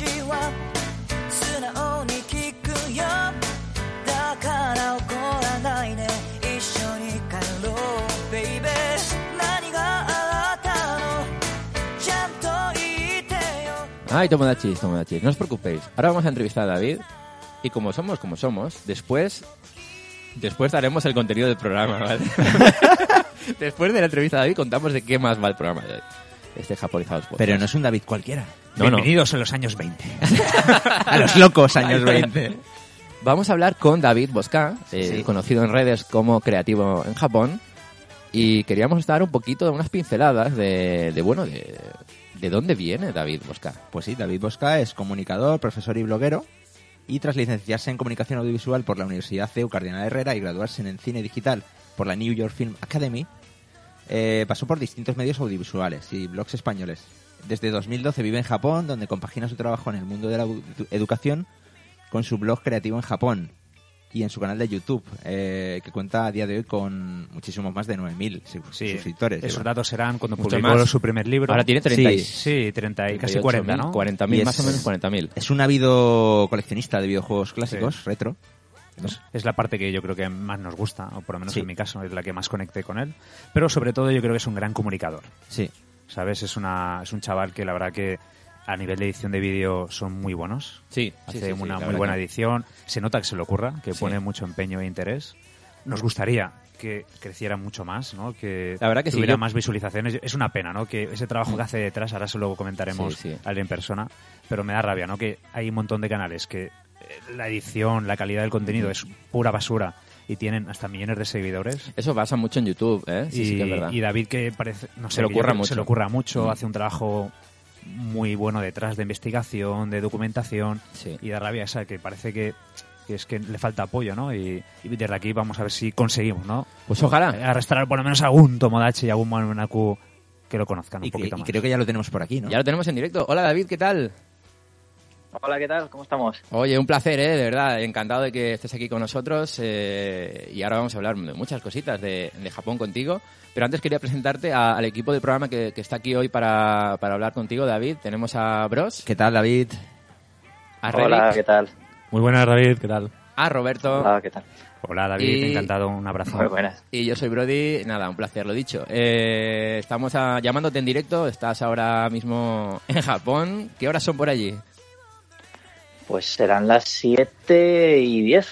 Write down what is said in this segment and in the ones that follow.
話は素直に聞くよだから怒らないで一緒に帰ろう baby 何があったのちゃんと言ってよ Ay, Tomodachis, Tomodachis, no os preocupéis. Ahora vamos a entrevistar a David y como somos como somos, después después daremos el contenido del programa, ¿vale? después de la entrevista a David contamos de qué más va el programa de hoy. Este Japonizados Podcast. Pero no es un David cualquiera. No, no. Bienvenidos a los años 20. A los locos años 20. Vamos a hablar con David Bosca, eh, Sí. conocido en redes como creativo en Japón, y queríamos dar un poquito de unas pinceladas de, de bueno, de, de dónde viene David Bosca. Pues sí, David Bosca es comunicador, profesor y bloguero. Y tras licenciarse en comunicación audiovisual por la Universidad CEU Cardenal Herrera y graduarse en cine digital por la New York Film Academy, eh, pasó por distintos medios audiovisuales y blogs españoles. Desde 2012 vive en Japón, donde compagina su trabajo en el mundo de la edu- educación con su blog creativo en Japón y en su canal de YouTube, eh, que cuenta a día de hoy con muchísimos más de 9.000 su- Sí, suscriptores. esos datos serán cuando Mucho publicó más. su primer libro. Ahora tiene 30 y- Sí, 30 y casi 38.000, 40, ¿no? 40.000, Y es- más o menos 40.000. Es un ávido coleccionista de videojuegos clásicos, Sí. retro. Es- Es la parte que yo creo que más nos gusta, o por lo menos Sí. en mi caso, es la que más conecté con él. Pero sobre todo yo creo que es un gran comunicador. Sí. ¿Sabes? Es, una, es un chaval que la verdad que a nivel de edición de vídeo son muy buenos. Sí, Hace sí, una muy buena que- edición. Se nota que se le ocurra, que pone mucho empeño e interés. Nos gustaría que creciera mucho más, ¿no? Que La verdad que sí, tuviera yo- más visualizaciones. Es una pena, ¿no? Que ese trabajo que hace detrás, ahora se lo comentaremos Sí, sí. a él en persona, pero me da rabia, ¿no? Que hay un montón de canales que la edición, la calidad del contenido es pura basura y tienen hasta millones de seguidores. Eso pasa mucho en YouTube, ¿eh? Sí, y, sí que es verdad. y David que parece no sé Se le ocurra mucho. se le ocurra mucho Mm. hace un trabajo muy bueno detrás de investigación de documentación Sí. y da rabia esa que parece que, que es que le falta apoyo no y, y desde aquí vamos a ver si conseguimos no Pues ojalá. arrastrar por lo menos a algún Tomodachi y algún Manaku que lo conozcan un Y, que- poquito y más creo que ya lo tenemos por aquí, ¿no? Ya lo tenemos en directo. Hola David, ¿qué tal? Hola, ¿qué tal? ¿Cómo estamos? Oye, un placer, ¿eh? De verdad, encantado de que estés aquí con nosotros. eh, y ahora vamos a hablar de muchas cositas de, de Japón contigo. Pero antes quería presentarte a- al equipo del programa que, que está aquí hoy para, para hablar contigo, David. Tenemos a Bros, ¿Qué tal, David? a Hola, ¿qué tal? muy buenas David qué tal a Roberto Hola, ¿qué tal? hola David Y- encantado un abrazo Muy buenas. y yo soy Brody. Nada, un placer, lo dicho. Eh, estamos a- llamándote en directo. Estás ahora mismo en Japón. ¿Qué horas son por allí? Pues serán las 7 y 10.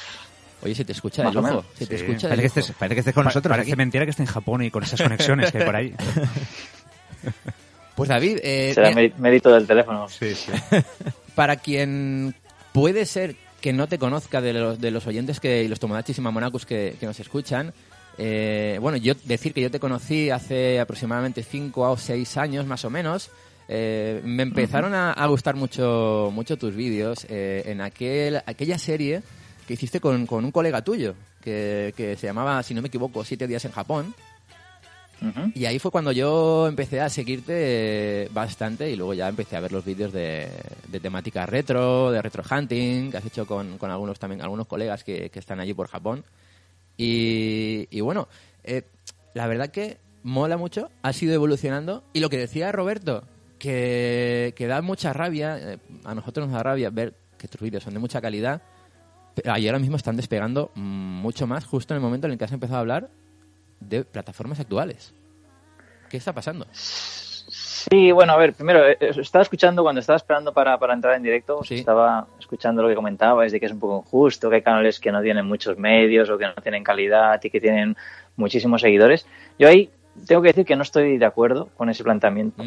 Oye, se te escucha Más. Se te Sí. escucha Parece que, estés, parece que estés con Pa- nosotros parece aquí. mentira que esté en Japón y con esas conexiones que hay por ahí Pues David, eh, Será mé- mérito del teléfono. sí, sí. para quien puede ser que no te conozca de los, de los oyentes que, y los tomodachis y mamonacus que, que nos escuchan, eh, bueno, yo decir que yo te conocí hace aproximadamente 5 o 6 años más o menos. Eh, me empezaron a, a gustar mucho, mucho tus vídeos eh, en aquel, aquella serie que hiciste con, con un colega tuyo, que, que se llamaba, si no me equivoco, Siete días en Japón. Y ahí fue cuando yo empecé a seguirte bastante y luego ya empecé a ver los vídeos de, de temática retro, de retro hunting, que has hecho con, con algunos también, algunos colegas que, que están allí por Japón. Y, y bueno, eh, la verdad que mola mucho, ha sido evolucionando. Y lo que decía Roberto, que, que da mucha rabia, eh, a nosotros nos da rabia ver que tus vídeos son de mucha calidad, pero ahí ahora mismo están despegando mucho más justo en el momento en el que has empezado a hablar de plataformas actuales. ¿Qué está pasando? Sí, bueno, a ver, primero, eh, eh, estaba escuchando cuando estaba esperando para, para entrar en directo, Sí. estaba escuchando lo que comentabais de que es un poco injusto, que hay canales que no tienen muchos medios o que no tienen calidad y que tienen muchísimos seguidores. Yo ahí tengo que decir que no estoy de acuerdo con ese planteamiento.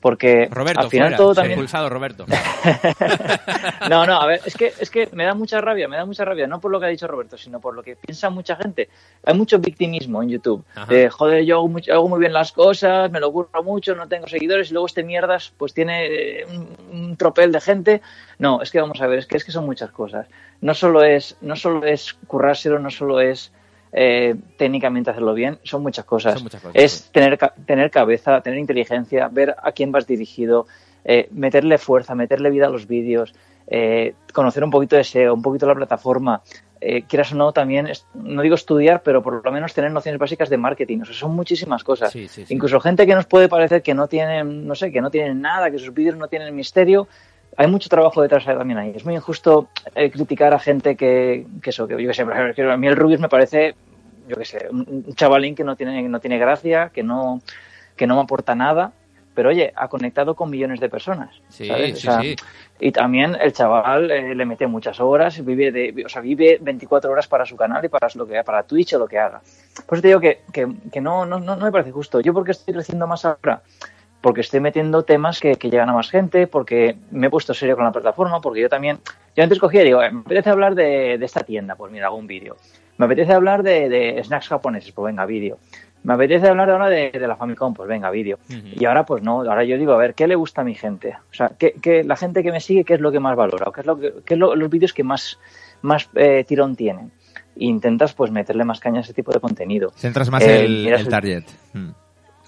Porque Roberto, al final fuera. todo también. Expulsado, Roberto. No, no, a ver, es que, es que me da mucha rabia, me da mucha rabia, no por lo que ha dicho Roberto, sino por lo que piensa mucha gente. Hay mucho victimismo en YouTube. Ajá. De, joder, yo hago, mucho- hago muy bien las cosas, me lo curro mucho, no tengo seguidores, y luego este mierdas pues tiene eh, un, un tropel de gente. No, es que vamos a ver, es que, es que son muchas cosas. No solo es, no solo es currárselo, no solo es eh, técnicamente hacerlo bien, son muchas cosas. Son muchas cosas, es tener, tener cabeza, tener inteligencia, ver a quién vas dirigido, eh, meterle fuerza, meterle vida a los vídeos, eh, conocer un poquito de SEO, un poquito la plataforma. Eh, quieras o no, también, es- no digo estudiar, pero por lo menos tener nociones básicas de marketing. O sea, son muchísimas cosas. Sí, sí, sí. Incluso gente que nos puede parecer que no tienen, no sé, que no tienen nada, que sus vídeos no tienen misterio. Hay mucho trabajo detrás también ahí. Es muy injusto eh, criticar a gente que, que eso, que yo que sé, por ejemplo, que a mí el Rubius me parece, yo que sé, un, chavalín que no tiene, no tiene gracia, que no, que no me aporta nada, pero oye, ha conectado con millones de personas. Sí, ¿sabes? O sí, sea, sí. Y también el chaval eh, le mete muchas horas, vive de, o sea, vive 24 horas para su canal y para lo que para Twitch o lo que haga. Por eso te digo que, que, que no, no, no, no me parece justo. Yo porque estoy creciendo más ahora, porque estoy metiendo temas que, que llegan a más gente, porque me he puesto serio con la plataforma, porque yo también, yo antes cogía y digo, eh, me apetece hablar de, de esta tienda, pues mira, hago un vídeo. Me apetece hablar de, de snacks japoneses, pues venga, vídeo. Me apetece hablar ahora de, de la Famicom, pues venga, vídeo. Y ahora pues no, ahora yo digo, a ver, ¿qué le gusta a mi gente? O sea, ¿qué, qué- la gente que me sigue, ¿qué es lo que más valora? ¿O ¿Qué es, lo que, qué es lo- los vídeos que más, más eh, tirón tienen? E intentas pues meterle más caña a ese tipo de contenido. Centras más Eh, el el- target. Mm.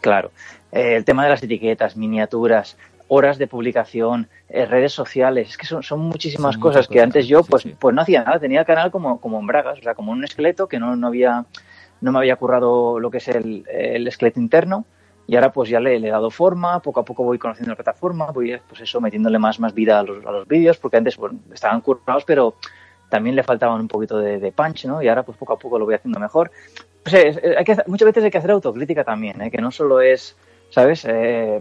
Claro. Eh, el tema de las etiquetas, miniaturas, horas de publicación, eh, redes sociales, es que son, son muchísimas Son cosas que antes yo pues, sí. pues no hacía nada, tenía el canal como, como en bragas, o sea, como un esqueleto que no, no había, no me había currado lo que es el, el esqueleto interno y ahora pues ya le, le he dado forma, poco a poco voy conociendo la plataforma, voy pues eso, metiéndole más, más vida a los, a los vídeos, porque antes bueno, estaban currados, pero también le faltaban un poquito de, de punch, ¿no? Y ahora pues poco a poco lo voy haciendo mejor. Hay que, muchas veces hay que hacer autocrítica también, ¿eh? que no solo es, ¿sabes? Eh,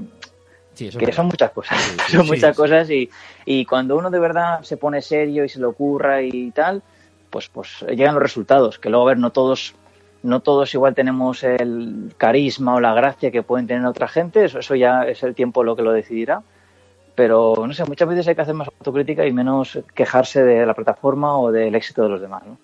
Sí, eso es que son muchas cosas, Sí, son muchas cosas y, y cuando uno de verdad se pone serio y se lo ocurra y tal, pues, pues llegan los resultados, que luego, a ver, no todos, no todos igual tenemos el carisma o la gracia que pueden tener otra gente, eso, eso ya es el tiempo lo que lo decidirá, pero no sé, muchas veces hay que hacer más autocrítica y menos quejarse de la plataforma o del éxito de los demás, ¿no?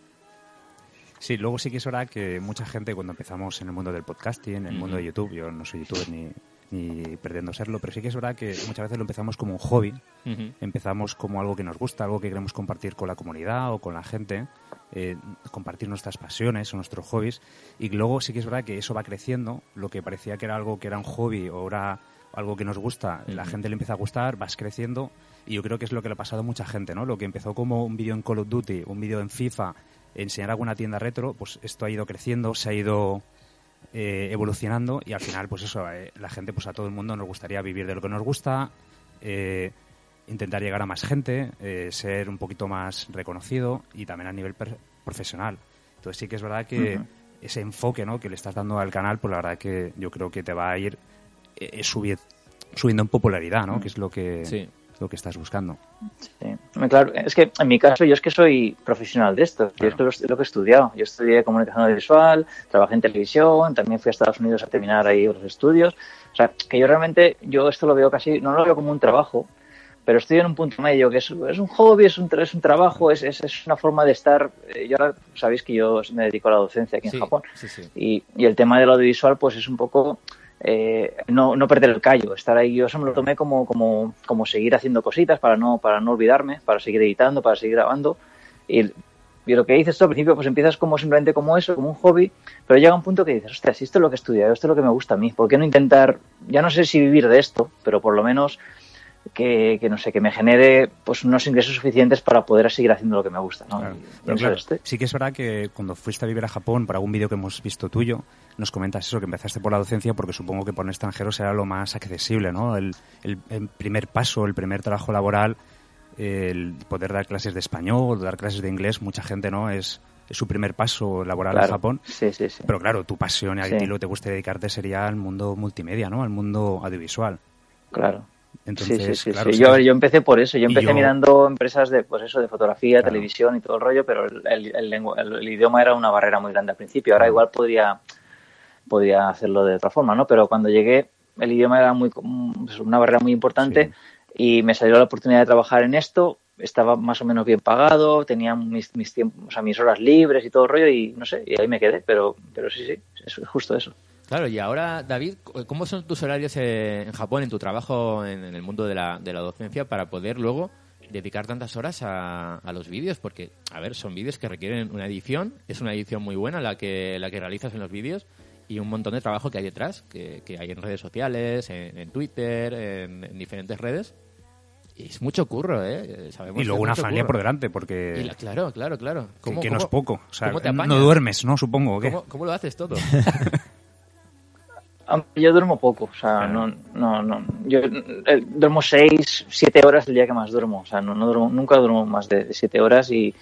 Sí, luego sí que es verdad que mucha gente cuando empezamos en el mundo del podcasting, en el mundo de. YouTube, yo no soy youtuber ni, ni pretendo serlo, pero sí que es verdad que muchas veces lo empezamos como un hobby, empezamos como algo que nos gusta, algo que queremos compartir con la comunidad o con la gente, eh, compartir nuestras pasiones o nuestros hobbies, y luego sí que es verdad que eso va creciendo, lo que parecía que era algo que era un hobby o era algo que nos gusta, la gente le empieza a gustar, vas creciendo, y yo creo que es lo que le ha pasado a mucha gente, ¿no? Lo que empezó como un vídeo en Call of Duty, un vídeo en FIFA, enseñar alguna tienda retro, pues esto ha ido creciendo, se ha ido eh, evolucionando y al final, pues eso, eh, la gente, pues a todo el mundo nos gustaría vivir de lo que nos gusta, eh, intentar llegar a más gente, eh, ser un poquito más reconocido y también a nivel profesional. Entonces sí que es verdad que ese enfoque ¿no? que le estás dando al canal, pues la verdad que yo creo que te va a ir eh, subi- subiendo en popularidad, ¿no? Que es lo que, Sí. Lo que estás buscando. Sí, claro, es que en mi caso yo es que soy profesional de esto, yo es que lo, lo que he estudiado, yo estudié comunicación audiovisual, trabajé en televisión, también fui a Estados Unidos a terminar ahí los estudios, o sea, que yo realmente, yo esto lo veo casi, no lo veo como un trabajo, pero estoy en un punto medio que es, es un hobby, es un, es un trabajo, es, es, es una forma de estar, eh, yo ahora sabéis que yo me dedico a la docencia aquí en Sí, Japón, sí, sí. y, y el tema del audiovisual pues es un poco eh, no, no perder el callo, estar ahí, yo eso me lo tomé como, como, como seguir haciendo cositas para no, para no olvidarme, para seguir editando, para seguir grabando. Y, y lo que dices al principio, pues empiezas como simplemente como eso, como un hobby, pero llega un punto que dices, hostia, si esto es lo que he estudiado, esto es lo que me gusta a mí, ¿por qué no intentar, ya no sé si vivir de esto, pero por lo menos que, que no sé, que me genere pues unos ingresos suficientes para poder seguir haciendo lo que me gusta, ¿no? Claro. Y Pero eso claro, este. sí que es verdad que cuando fuiste a vivir a Japón, por algún vídeo que hemos visto tuyo, nos comentas eso, que empezaste por la docencia porque supongo que por un extranjero será lo más accesible, ¿no? El, el- el primer paso, el primer trabajo laboral, el poder dar clases de español, dar clases de inglés, mucha gente, ¿no? Es, es su primer paso laboral en. Japón. Sí, sí, sí. Pero claro, tu pasión y a Sí. ti lo que te gusta dedicarte sería al mundo multimedia, ¿no? Al mundo audiovisual. Claro. Entonces, sí, sí, sí. claro, sí. Yo, yo empecé por eso. Yo empecé yo- mirando empresas de, pues eso, de fotografía, Claro. televisión y todo el rollo, pero el, el- el lengua- el- idioma era una barrera muy grande al principio. Ahora igual podría podría hacerlo de otra forma, ¿no? Pero cuando llegué, el idioma era muy, pues, una barrera muy importante y me salió la oportunidad de trabajar en esto. Estaba más o menos bien pagado, tenía mis, mis tiempos, o sea, mis horas libres y todo el rollo y no sé, y ahí me quedé, pero, pero sí, sí, es justo eso. Claro, y ahora, David, ¿cómo son tus horarios eh, en Japón, en tu trabajo en, el mundo de la, de la docencia, para poder luego dedicar tantas horas a, a los vídeos? Porque, a ver, son vídeos que requieren una edición, es una edición muy buena la que, la que realizas en los vídeos y un montón de trabajo que hay detrás, que, que hay en redes sociales, en, en Twitter, en, en diferentes redes. Y es mucho curro, ¿eh? Sabemos Y luego una familia curro. por delante, porque la- claro, claro, claro. que- ¿Cómo- que no es poco. O sea, cómo te no duermes, ¿no? Supongo, ¿o qué? ¿Cómo, cómo lo haces todo? Aunque Yo duermo poco, o sea, no, no, no. Yo eh, duermo seis, siete horas el día que más duermo, o sea, no, no duermo, nunca duermo más de, de siete horas y,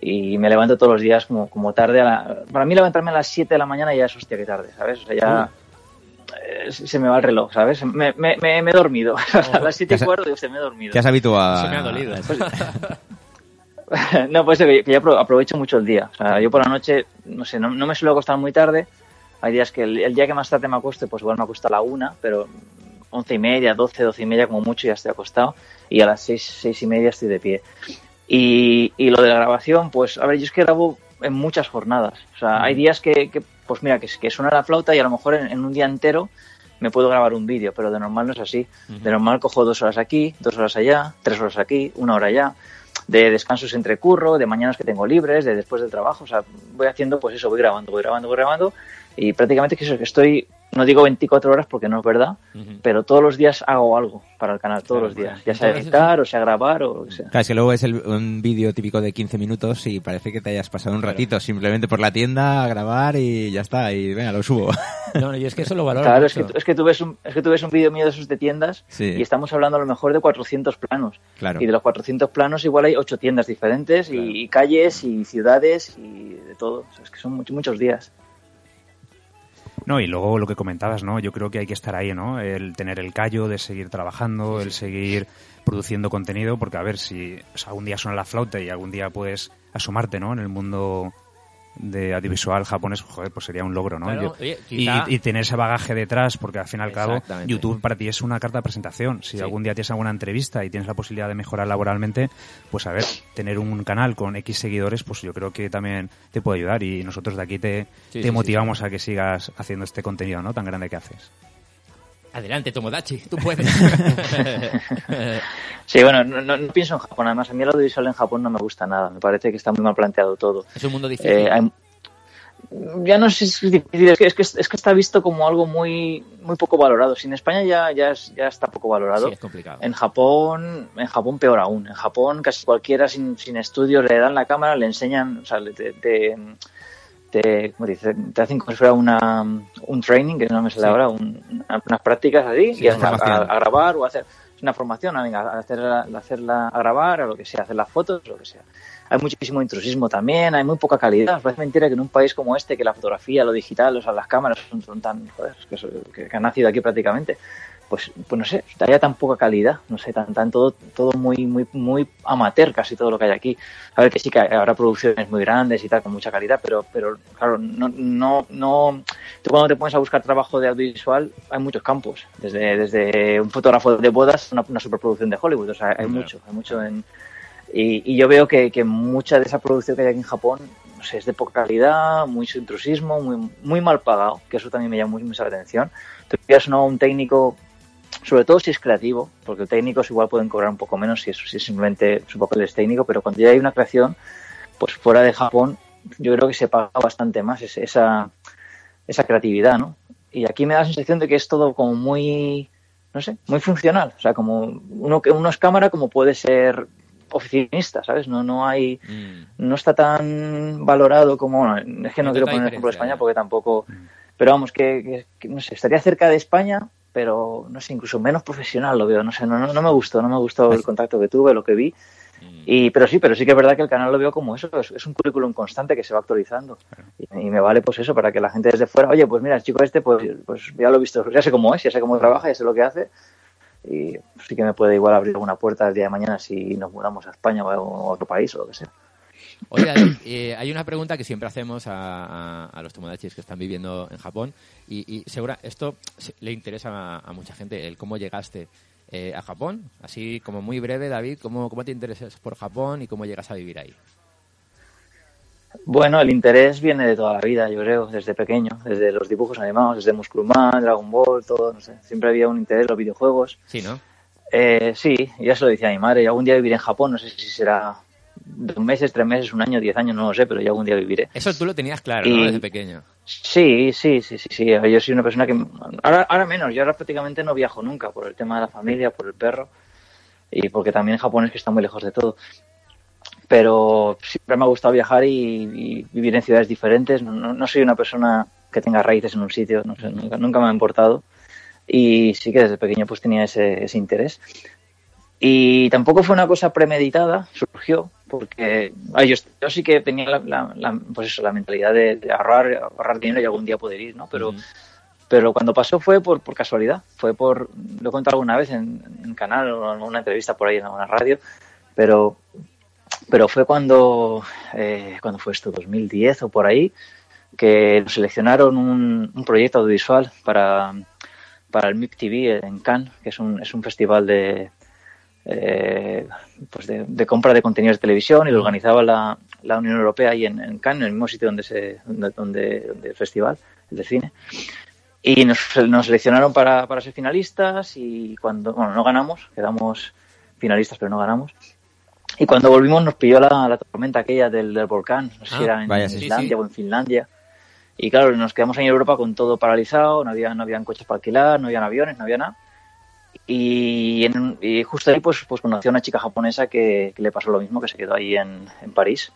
y me levanto todos los días como, como tarde. A la, para mí levantarme a las siete de la mañana ya es hostia que tarde, ¿sabes? O sea, ya eh, se me va el reloj, ¿sabes? Me, me, me, me he dormido. a las siete y cuarto digo, se me he dormido. Te has habituado Se me ha dolido. no, pues que, que yo apro- aprovecho mucho el día. O sea, yo por la noche, no sé, no, no me suelo acostar muy tarde. Hay días que el, el día que más tarde me acueste, pues igual me acuesto a la una, pero once y media, doce, doce y media como mucho ya estoy acostado. Y a las seis, seis y media estoy de pie. Y, y lo de la grabación, pues, a ver, yo es que grabo en muchas jornadas. O sea, hay días que, que, pues mira, que, que suena la flauta y a lo mejor en, en un día entero me puedo grabar un vídeo, pero de normal no es así. De normal cojo dos horas aquí, dos horas allá, tres horas aquí, una hora allá. De descansos entre curro, de mañanas que tengo libres, de después del trabajo. O sea, voy haciendo, pues eso, voy grabando, voy grabando, voy grabando. Y prácticamente que eso, que estoy, no digo 24 horas porque no es verdad, Ujú. pero todos los días hago algo para el canal, todos Claro, los días. bueno, Ya sea editar, o sea grabar, o lo que sea. Claro, es que luego es el- un vídeo típico de 15 minutos y parece que te hayas pasado un ratito simplemente por la tienda a grabar y ya está, y venga, lo subo. No, no, yo es que eso lo valoro Claro, es que, es que tú ves un, es que tú ves un vídeo mío de esos de tiendas Sí. y estamos hablando a lo mejor de 400 planos. Claro. Y de los 400 planos igual hay 8 tiendas diferentes y, y calles y ciudades y de todo. O sea, es que son muchos, muchos días. No, y luego lo que comentabas, ¿no? Yo creo que hay que estar ahí, ¿no? El tener el callo de seguir trabajando, el seguir produciendo contenido, porque a ver si o sea, algún día suena la flauta y algún día puedes asomarte, ¿no? En el mundo de audiovisual japonés, joder, pues sería un logro, ¿no? Claro, Yo- oye, y, quizá- y tener ese bagaje detrás, porque al fin y al cabo. YouTube para ti es una carta de presentación. Si Sí. algún día tienes alguna entrevista y tienes la posibilidad de mejorar laboralmente, pues a ver, tener un canal con X seguidores, pues yo creo que también te puede ayudar y nosotros de aquí te, Sí, te sí, motivamos a que sigas haciendo este contenido, ¿no? Tan grande que haces. Adelante, Tomodachi, tú puedes. Sí, bueno, no, no- no pienso en Japón. Además, a mí el audiovisual en Japón no me gusta nada. Me parece que está muy mal planteado todo. es un mundo difícil. Eh, hay- ya no sé si es difícil, es que, es que, es que está visto como algo muy, muy poco valorado. Si en España ya, ya, es- ya está poco valorado, Sí, es complicado. en Japón, en Japón peor aún. En Japón casi cualquiera sin, sin estudios le dan la cámara, le enseñan, o sea, le- te, te, te, ¿cómo dice? te hacen como si fuera una, un training, que no me sale Sí. ahora, un- una- unas prácticas así, Sí, y a, a- grabar o a hacer una formación, a, venga, a hacerla, a hacerla a grabar, a lo que sea, hacer las fotos, lo que sea. Hay muchísimo intrusismo también, hay muy poca calidad. Parece mentira que en un país como este, que la fotografía, lo digital, o sea, las cámaras son, tan, joder, que- que han nacido aquí prácticamente, pues, pues no sé, haya tan poca calidad, no sé, tan, tan todo, todo muy, muy, muy amateur casi todo lo que hay aquí. A ver que sí que habrá producciones muy grandes y tal, con mucha calidad, pero, pero claro, no, no, no, tú cuando te pones a buscar trabajo de audiovisual, hay muchos campos, desde, desde un fotógrafo de bodas a una, una superproducción de Hollywood, o sea, hay Claro. mucho, hay mucho en, y, y yo veo que, que mucha de esa producción que hay aquí en Japón, no sé, es de poca calidad, mucho intrusismo, muy, muy mal pagado, que eso también me llama muy- mucho la atención. Tú pillas ¿no? un técnico, sobre todo si es creativo, porque técnicos igual pueden cobrar un poco menos si es, si es simplemente su papel es técnico, pero cuando ya hay una creación, pues fuera de Japón, yo creo que se paga bastante más ese- esa, esa creatividad, ¿no? Y aquí me da la sensación de que es todo como muy, no sé, muy funcional. O sea, como uno que uno es cámara como puede ser oficinista, ¿sabes? No, no hay, Mm. no está tan valorado como, bueno, es que no, No quiero poner ejemplo de España ya. porque tampoco, pero vamos, que, que- que, no sé, estaría cerca de España, pero no sé, incluso menos profesional lo veo, no sé, no, no, no me gustó, no me gustó el contacto que tuve, lo que vi. Mm. Y, pero sí, pero sí que es verdad que el canal lo veo como eso, es, es un currículum constante que se va actualizando. Y, y me vale pues eso, para que la gente desde fuera, oye, pues mira, el chico este, pues, pues ya lo he visto, ya sé cómo es, ya sé cómo trabaja, ya sé lo que hace. Y sí que me puede igual abrir alguna puerta el día de mañana si nos mudamos a España o a otro país o lo que sea. Oye, David, eh, hay una pregunta que siempre hacemos a, a- a los tomodachis que están viviendo en Japón y, y segura, esto le interesa a, a mucha gente, el cómo llegaste eh, a Japón. Así como muy breve, David, ¿cómo, ¿cómo te interesas por Japón y cómo llegas a vivir ahí? Bueno, el interés viene de toda la vida, yo creo, desde pequeño, desde los dibujos animados, desde Musculman, Dragon Ball, todo, no sé. Siempre había un interés en los videojuegos. Sí, ¿no? Eh, sí, ya se lo decía a mi madre, y algún día viviré en Japón, no sé si será dos meses, tres meses, un año, diez años, no lo sé, pero ya algún día viviré. Eso tú lo tenías claro, Desde pequeño. Sí, sí, sí, sí, sí. Yo soy una persona que... Ahora, ahora menos, yo ahora prácticamente no viajo nunca por el tema de la familia, por el perro y porque también Japón es que está muy lejos de todo. Pero siempre me ha gustado viajar y, y vivir en ciudades diferentes. No, no- no soy una persona que tenga raíces en un sitio, no sé, nunca, nunca me ha importado. Y sí que desde pequeño pues tenía ese, ese interés. Y tampoco fue una cosa premeditada, surgió, porque ay, yo, yo sí que tenía la, la- la- pues eso, la mentalidad de, de ahorrar, ahorrar dinero y algún día poder ir, ¿no? Pero, pero cuando pasó fue por, por casualidad, fue por, lo he contado alguna vez en, en canal o en una entrevista por ahí en alguna radio, pero, pero fue cuando, eh, cuando fue esto, 2010 o por ahí, que seleccionaron un, un proyecto audiovisual para, para el MIP TV en Cannes, que es un, es un festival de, eh, pues de, de compra de contenidos de televisión y lo organizaba la, la Unión Europea ahí en, en Cannes, en el mismo sitio donde se donde, donde, donde el festival, el de cine. Y nos, nos seleccionaron para, para ser finalistas y cuando, bueno, no ganamos, quedamos finalistas pero no ganamos. Y cuando volvimos nos pilló la, la tormenta aquella del, del volcán, no sé si Ah, era en vaya, sí, Islandia sí. o en Finlandia. Y claro, nos quedamos ahí en Europa con todo paralizado, no había, no habían coches para alquilar, no habían aviones, no había nada. Y, justo ahí pues, pues conocí a una chica japonesa que, le pasó lo mismo, que se quedó ahí en, París.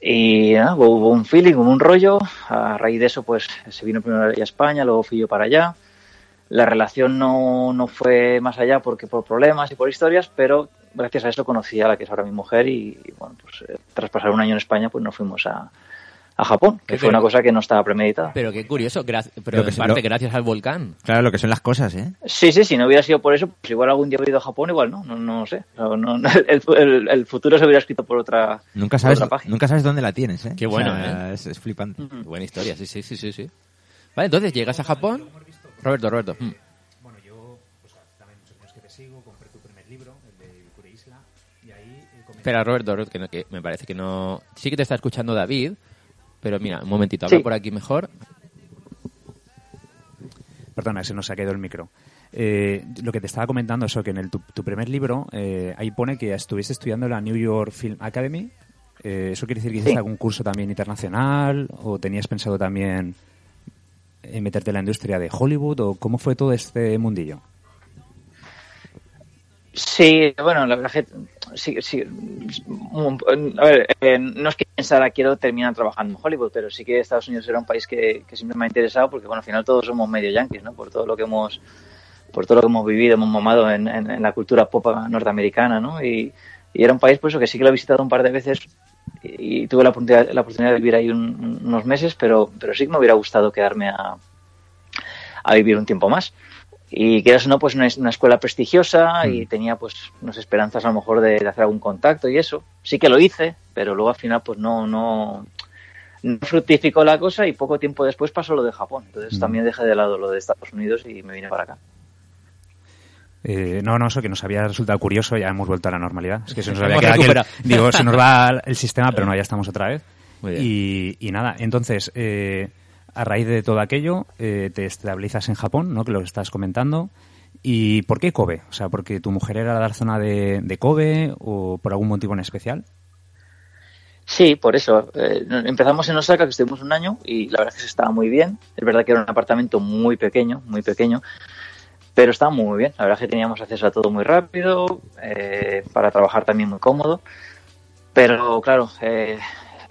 Y hubo, un feeling, hubo un rollo. A raíz de eso, pues se vino primero a España, luego fui yo para allá. La relación no, no fue más allá porque por problemas y por historias, pero gracias a eso conocí a la que es ahora mi mujer y, y, bueno, pues eh, tras pasar un año en España, pues nos fuimos a, a Japón, que Pero- fue una cosa que no estaba premeditada. Pero qué curioso, gra- pero Lo que en se- parte lo- gracias al volcán. Claro, lo que son las cosas, ¿eh? Sí, sí, si no hubiera sido por eso, pues igual algún día hubiera ido a Japón, igual no, no, no sé. No, no, no, el, el- el futuro se hubiera escrito por otra, Nunca por sabes, otra página. nunca sabes dónde la tienes, ¿eh? Qué bueno, O sea, Es, es flipante. Mm. Buena historia, sí, sí, sí, sí, sí. Vale, entonces llegas a Japón. Roberto, Roberto. mm. Bueno, yo, pues también muchos años que te sigo, compré tu primer libro, el de Isla, y ahí eh, comenté- Espera, Roberto, Roberto, que, no- que me parece que no... Sí que te está escuchando David, pero mira, un momentito, habla Sí. por aquí mejor. Perdona, se nos ha quedado el micro. Eh, lo que te estaba comentando, eso, que en el, tu, tu primer libro, eh, ahí pone que estuviste estudiando en la New York Film Academy. Eh, ¿Eso quiere decir que hiciste Sí. algún curso también internacional? ¿O tenías pensado también en meterte en la industria de Hollywood? ¿O cómo fue todo este mundillo? Sí, bueno, la verdad que sí, a ver, eh, no es que pensara quiero terminar trabajando en Hollywood, pero sí que Estados Unidos era un país que, siempre me ha interesado porque bueno, al final todos somos medio yankees, ¿no? Por todo lo que hemos por todo lo que hemos vivido, hemos mamado en, la cultura pop norteamericana, ¿no? Y, era un país pues eso, que sí que lo he visitado un par de veces y, y tuve la oportunidad, la oportunidad de vivir ahí un- unos meses, pero, pero sí que me hubiera gustado quedarme a, a vivir un tiempo más. Y quieras o no, pues una, una escuela prestigiosa y tenía pues unas esperanzas a lo mejor de, de hacer algún contacto y eso. Sí que lo hice, pero luego al final pues no, no, no fructificó la cosa y poco tiempo después pasó lo de Japón. Entonces también dejé de lado lo de Estados Unidos y me vine para acá. Eh, no, no, eso que nos había resultado curioso, ya hemos vuelto a la normalidad. Es que se nos había quedado aquel- digo, se nos va el sistema, pero no, ya estamos otra vez. Muy bien. Y, y nada, entonces, eh, a raíz de todo aquello, eh, te estabilizas en Japón, ¿no? Que lo estás comentando. ¿Y por qué Kobe? O sea, ¿porque tu mujer era de la zona de, Kobe o por algún motivo en especial? Sí, por eso. Eh, empezamos en Osaka, que estuvimos un año, y la verdad es que se estaba muy bien. Es verdad que era un apartamento muy pequeño, muy pequeño, pero estaba muy bien. La verdad es que teníamos acceso a todo muy rápido, eh, para trabajar también muy cómodo. Pero claro, eh,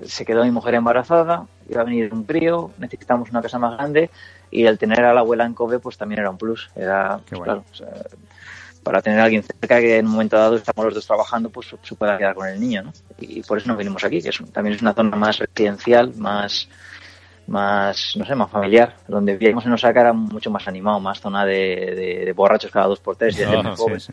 se quedó mi mujer embarazada, iba a venir un crío, necesitamos una casa más grande, y el tener a la abuela en Kobe, pues también era un plus. Era, pues, guay. claro, o sea, para tener a alguien cerca que en un momento dado estamos los dos trabajando, pues se pueda quedar con el niño, ¿no? Y por eso nos venimos aquí, que es también es una zona más residencial, más, más, no sé, más familiar. Donde vivíamos en Osaka era mucho más animado, más zona de, de- de borrachos cada dos por tres y de gente Ah, joven. sí.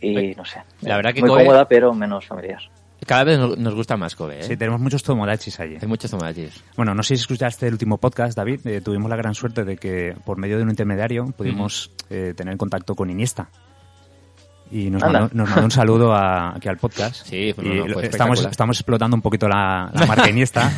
Y no sé, La verdad que muy Kobe- cómoda, pero menos familiar. Cada vez nos nos gusta más Kobe, ¿eh? Sí, tenemos muchos tomodachis allí. Hay muchos tomodachis. Bueno, no sé si escuchaste el último podcast, David. eh, tuvimos la gran suerte de que por medio de un intermediario pudimos eh, tener contacto con Iniesta. Y nos mandó, nos mandó un saludo a- aquí al podcast. Sí, pues y no, estamos, estamos explotando un poquito la, la marca Iniesta.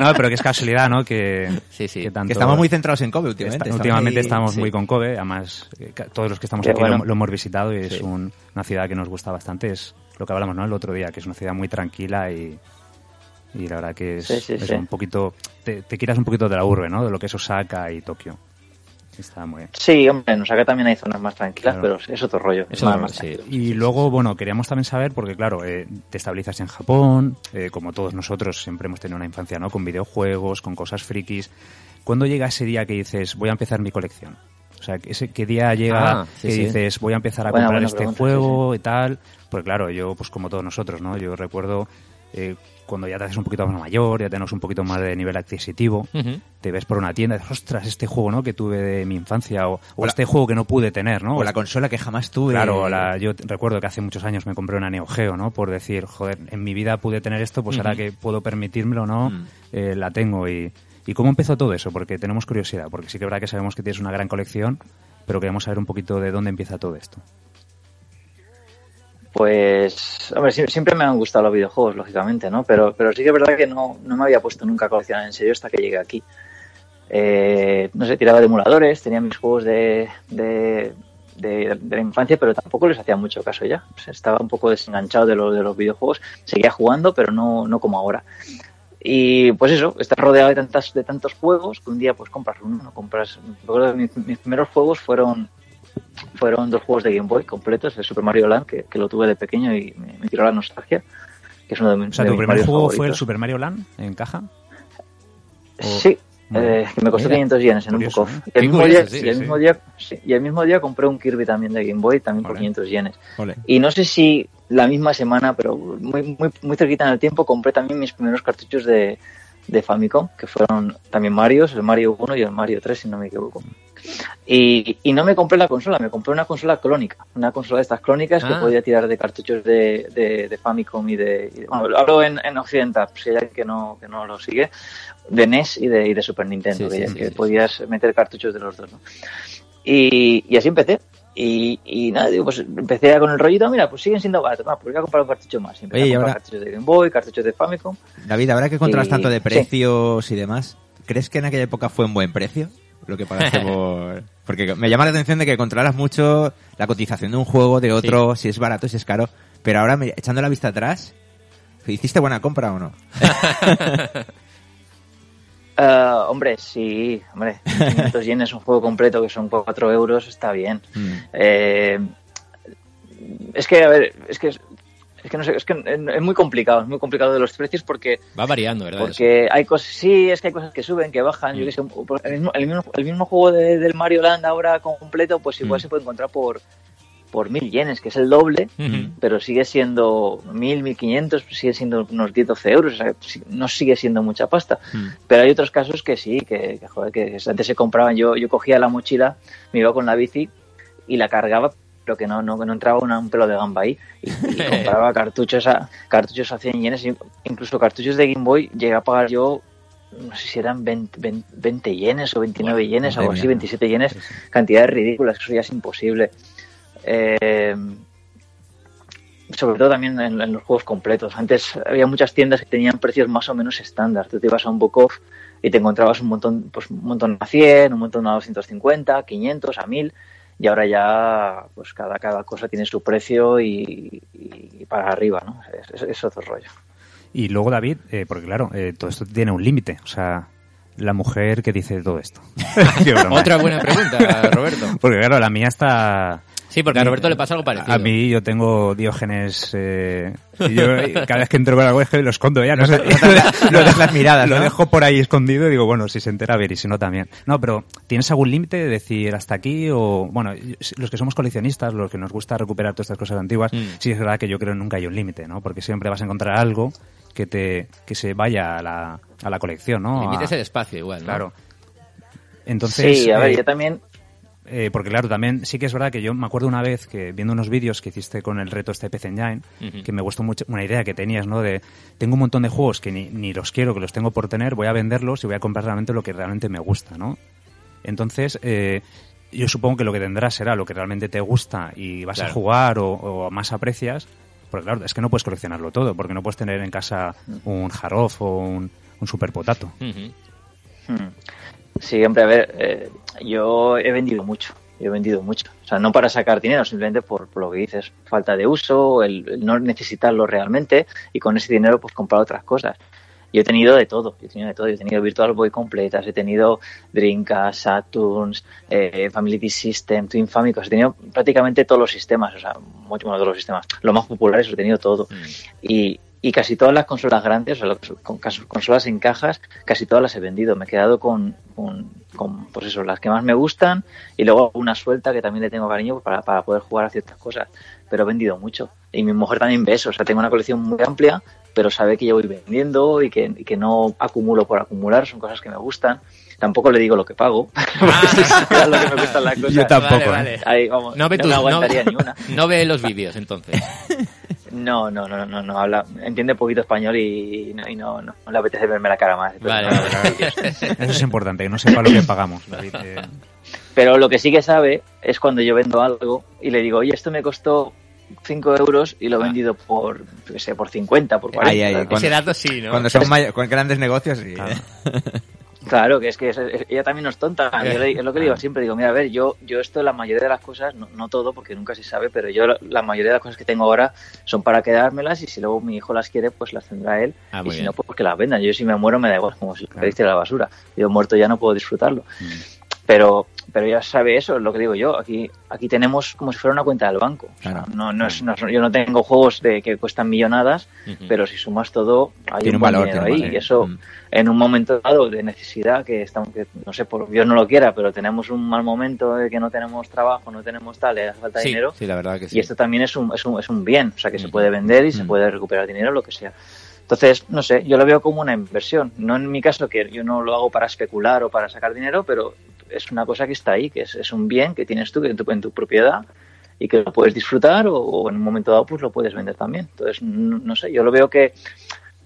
no, pero que es casualidad, ¿no? Que, Sí, sí. que tanto- Que estamos muy centrados en Kobe Está- últimamente. últimamente ahí- estamos sí. muy con Kobe, además eh, todos los que estamos Qué aquí bueno. lo, lo hemos visitado y es un- una ciudad que nos gusta bastante. Es lo que hablamos ¿no? el otro día, que es una ciudad muy tranquila y, y la verdad que es, Sí, sí, es sí. un poquito... Te, te quieras un poquito de la urbe, ¿no? De lo que es Osaka y Tokio. Está muy bien. Sí, hombre, en Osaka también hay zonas más tranquilas, Claro. pero es otro rollo. es más, más. Y luego, bueno, queríamos también saber, porque claro, eh, te estabilizas en Japón, eh, como todos nosotros siempre hemos tenido una infancia, ¿no? Con videojuegos, con cosas frikis. ¿Cuándo llega ese día que dices, voy a empezar mi colección? O sea, ese, ¿qué día llega Ah, sí, que sí. dices, voy a empezar a comprar este pregunta, juego y tal? Pues claro, yo, pues como todos nosotros, ¿no? Yo recuerdo eh, cuando ya te haces un poquito más mayor, ya tenemos un poquito más de nivel adquisitivo, te ves por una tienda y dices, ostras, este juego, ¿no? Que tuve de mi infancia o, o O la- este juego que no pude tener, ¿no? O la consola que jamás tuve. Claro, la- yo recuerdo que hace muchos años me compré una Neo Geo, ¿no? Por decir, joder, en mi vida pude tener esto, pues ahora que puedo permitírmelo, ¿no? Mm. Eh, la tengo. Y, ¿Y cómo empezó todo eso? Porque tenemos curiosidad, porque sí que es verdad que sabemos que tienes una gran colección, pero queremos saber un poquito de dónde empieza todo esto. Pues, hombre, sie- siempre me han gustado los videojuegos, lógicamente, ¿no? Pero, pero sí que es verdad que no, no me había puesto nunca a coleccionar en serio hasta que llegué aquí. Eh, no sé, tiraba de emuladores, tenía mis juegos de, de, la infancia, pero tampoco les hacía mucho caso ya. Sea, estaba un poco desenganchado de, lo- de los videojuegos, seguía jugando, pero no, no como ahora. Y pues eso, estás rodeado de, tantas, de tantos juegos que un día pues compras uno, no compras... mis, mis primeros juegos fueron fueron dos juegos de Game Boy completos, el Super Mario Land, que, que lo tuve de pequeño y me, me tiró la nostalgia, que es uno de mis, O sea, de ¿tu mis primer Marios juego fue el. Super Mario Land en caja? o- Sí, eh, que me costó mira, 500 yenes en curioso, un ¿eh? off. Y el, mismo curioso, día, sí, y el sí. mismo día, sí, y el mismo día compré un Kirby también de Game Boy, también por Ole. 500 yenes. Y no sé si la misma semana, pero muy, muy, muy cerquita en el tiempo, compré también mis primeros cartuchos de, de Famicom, que fueron también Marios, el Mario 1 y el Mario 3, si no me equivoco. Y, y no me compré la consola, me compré una consola clónica, una consola de estas clónicas que Ah. podía tirar de cartuchos de, de, de Famicom y de... y de- bueno, hablo en, en Occidental, si hay alguien que no, que no lo sigue, de NES y de, y de Super Nintendo, Sí, que, sí, sí, que sí. podías meter cartuchos de los dos. ¿no? Y, y así empecé. Y, y nada, digo, pues empecé con el rollito, mira, pues siguen siendo baratos, va, pues voy a comprar un cartucho más. Y empecé Oye, y a comprar ahora- cartuchos de Game Boy, cartuchos de Famicom. David, ahora que controlas Y- tanto de sí. precios y demás, ¿crees que en aquella época fue un buen precio? Lo que pagaste por... Porque me llama la atención de que controlas mucho la cotización de un juego, de otro, si es barato, si es caro. Pero ahora, me- echando la vista atrás, ¿hiciste buena compra o no? Ah, hombre, sí, hombre, 500 yenes un juego completo que son 4 euros, está bien. Mm. Eh, es que, a ver, es que, es que no sé, es que es muy complicado, es muy complicado de los precios porque Va variando, ¿verdad? Porque hay cosas, sí, es que hay cosas que suben, que bajan. Yo que sé, el mismo, el mismo, el mismo juego de- del Mario Land ahora completo, pues igual Mm. se puede encontrar por por mil yenes, que es el doble, pero sigue siendo mil, mil quinientos, sigue siendo unos 10, 12 euros, o sea, no sigue siendo mucha pasta. Pero hay otros casos que sí, que, que, joder, que antes se compraban, yo, yo cogía la mochila, me iba con la bici y la cargaba, pero que no, no, no entraba una- un pelo de gamba ahí. Y, y compraba cartuchos a, cartuchos a 100 yenes, incluso cartuchos de Game Boy, llegué a pagar yo, no sé si eran 20, 20 20 yenes o 29 yenes, madre algo así, mía. 27 yenes, cantidades ridículas, que eso ya es imposible. Eh, sobre todo también en, en los juegos completos. Antes había muchas tiendas que tenían precios más o menos estándar. Tú te ibas a un book off y te encontrabas un montón, pues un montón a 100, un montón a 250, 500, a 1000 y ahora ya pues cada, cada cosa tiene su precio y, y para arriba, ¿no? Es, es- es otro rollo. Y luego, David, eh, porque claro, eh, todo esto tiene un límite. O sea, la mujer que dice todo esto. Otra buena pregunta, Roberto. Porque claro, la mía está... Sí, porque a Roberto le pasa algo parecido. A mí yo tengo diógenes... Eh, y yo cada vez que entro con algo es que lo escondo ya. No sé. Lo dejas las miradas, Lo dejo por ahí escondido y digo, bueno, si se entera, a ver, y si no también. No, pero ¿tienes algún límite de decir hasta aquí? O, bueno, los que somos coleccionistas, los que nos gusta recuperar todas estas cosas antiguas, Mm. sí es verdad que yo creo que nunca hay un límite, ¿no? Porque siempre vas a encontrar algo que te que se vaya a la, a la colección, ¿no? Limites A- el espacio igual, ¿no? Claro. Entonces, sí, a ver, eh, yo también... eh, porque claro, también sí que es verdad que yo me acuerdo una vez que viendo unos vídeos que hiciste con el reto este PC Engine, Ujú. que me gustó mucho una idea que tenías, ¿no? De tengo un montón de juegos que ni, ni los quiero, que los tengo por tener, voy a venderlos y voy a comprar realmente lo que realmente me gusta, ¿no? Entonces, eh, yo supongo que lo que tendrás será lo que realmente te gusta y vas Claro. a jugar o, o más aprecias, porque claro, es que no puedes coleccionarlo todo, porque no puedes tener en casa un Jarof o un, un Super Potato. Ujú. Hmm. Sí, hombre, a ver, eh, yo he vendido mucho, yo he vendido mucho. O sea, no para sacar dinero, simplemente por, por lo que dices, falta de uso, el, el no necesitarlo realmente y con ese dinero pues comprar otras cosas. Yo he tenido de todo, yo he tenido de todo, yo he tenido Virtual Boy completas, he tenido Dreamcast, Saturns, eh, Family System, Twin Famicom, he tenido prácticamente todos los sistemas, o sea, mucho más todos los sistemas. Los más populares los he tenido todo. Y, y casi todas las consolas grandes, o sea, con consolas en cajas, casi todas las he vendido. Me he quedado con, con, con, pues eso, las que más me gustan y luego una suelta que también le tengo cariño para, para poder jugar a ciertas cosas. Pero he vendido mucho. Y mi mujer también ve eso. O sea, tengo una colección muy amplia, pero sabe que yo voy vendiendo y que, y que no acumulo por acumular. Son cosas que me gustan. Tampoco le digo lo que pago. supiera lo que me gustan las cosas. Yo tampoco, Vale, ¿eh? vale. Ahí, vamos, No ve no tus- me aguantaría no- ni una. No ve los vídeos, entonces. No, no, no, no, no, habla, entiende poquito español y, no, y no, no, no le apetece verme la cara más. Vale, pero, vale. Eso es importante, que no sepa lo que pagamos. David, eh, pero lo que sí que sabe es cuando yo vendo algo y le digo, oye, esto me costó 5 euros y lo he Ah. vendido por, qué sé, por 50, por 40. Ay, ay. Cuando- Ese dato sí, ¿no? Cuando son con grandes negocios, sí. Claro. Claro, que es que ella también no es tonta. Yo le- es lo que le digo siempre. Digo, mira, a ver, yo, yo esto, la mayoría de las cosas, no, no todo, porque nunca se sabe, pero yo la, la mayoría de las cosas que tengo ahora son para quedármelas y si luego mi hijo las quiere, pues las tendrá él. Ah, y si bien. no, pues que las vendan. Yo si me muero me da igual, como si me diste a la basura. Yo muerto ya no puedo disfrutarlo. Pero, pero ya sabe eso, es lo que digo yo. Aquí, aquí tenemos como si fuera una cuenta del banco. O sea, Claro. no, no es, no yo no tengo juegos de que cuestan millonadas, pero si sumas todo, hay Tiene un buen valor, dinero ahí. valor. Y eso, en un momento dado de necesidad, que estamos, que, no sé, por Dios no lo quiera, pero tenemos un mal momento de que no tenemos trabajo, no tenemos tal, le hace falta Sí, dinero. sí, la verdad que sí. Y esto también es un, es un, es un bien, o sea, que se puede vender y se puede recuperar dinero, lo que sea. Entonces, no sé, yo lo veo como una inversión. No en mi caso, que yo no lo hago para especular o para sacar dinero, pero es una cosa que está ahí, que es, es un bien que tienes tú en tu, en tu propiedad y que lo puedes disfrutar o, o en un momento dado pues lo puedes vender también. Entonces, no, no sé, yo lo veo que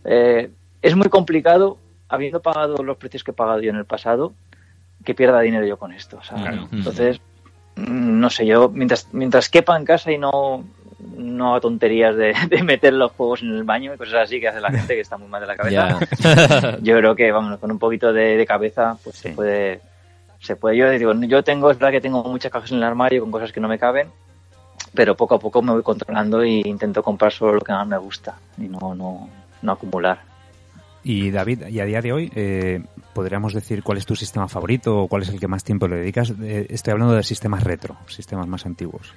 eh, es muy complicado, habiendo pagado los precios que he pagado yo en el pasado, que pierda dinero yo con esto. Claro. Entonces, mm, no sé, yo mientras, mientras quepa en casa y no, no haga tonterías de, de meter los juegos en el baño y cosas así que hace la gente que está muy mal de la cabeza, yo creo que vamos con un poquito de, de cabeza pues se Sí. puede se puede yo digo yo tengo es verdad que tengo muchas cajas en el armario con cosas que no me caben pero poco a poco me voy controlando e intento comprar solo lo que más me gusta y no no, no acumular Y David, y a día de hoy, eh, ¿podríamos decir cuál es tu sistema favorito o cuál es el que más tiempo le dedicas? Eh, estoy hablando de sistemas retro, sistemas más antiguos.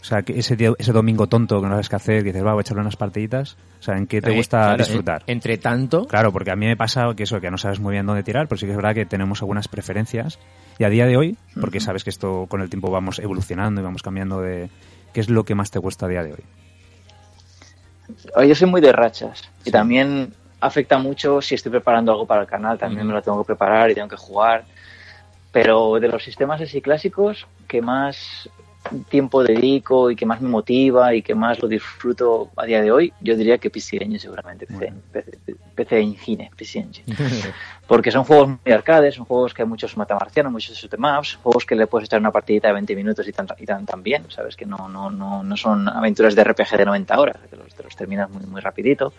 O sea, que ese, día- ese domingo tonto que no sabes qué hacer, que dices, va, voy a echarle unas partiditas. O sea, ¿en qué te Eh, gusta claro, disfrutar? en- entre tanto, Claro, porque a mí me pasa que eso, que no sabes muy bien dónde tirar, pero sí que es verdad que tenemos algunas preferencias. Y a día de hoy, porque sabes que esto con el tiempo vamos evolucionando y vamos cambiando de... ¿Qué es lo que más te gusta a día de hoy? Yo soy muy de rachas y también afecta mucho si estoy preparando algo para el canal, también me lo tengo que preparar y tengo que jugar. Pero de los sistemas así clásicos, que más tiempo dedico y que más me motiva y que más lo disfruto a día de hoy, yo diría que PC Engine seguramente, PC, PC, PC Engine, PC Engine. Porque son juegos muy arcades, son juegos que hay muchos matamarcianos, muchos shoot maps, juegos que le puedes echar una partidita de 20 minutos y tan, y tan, tan bien, ¿sabes? Que no, no, no, no son aventuras de RPG de 90 horas, que los, te los terminas muy, muy rapidito.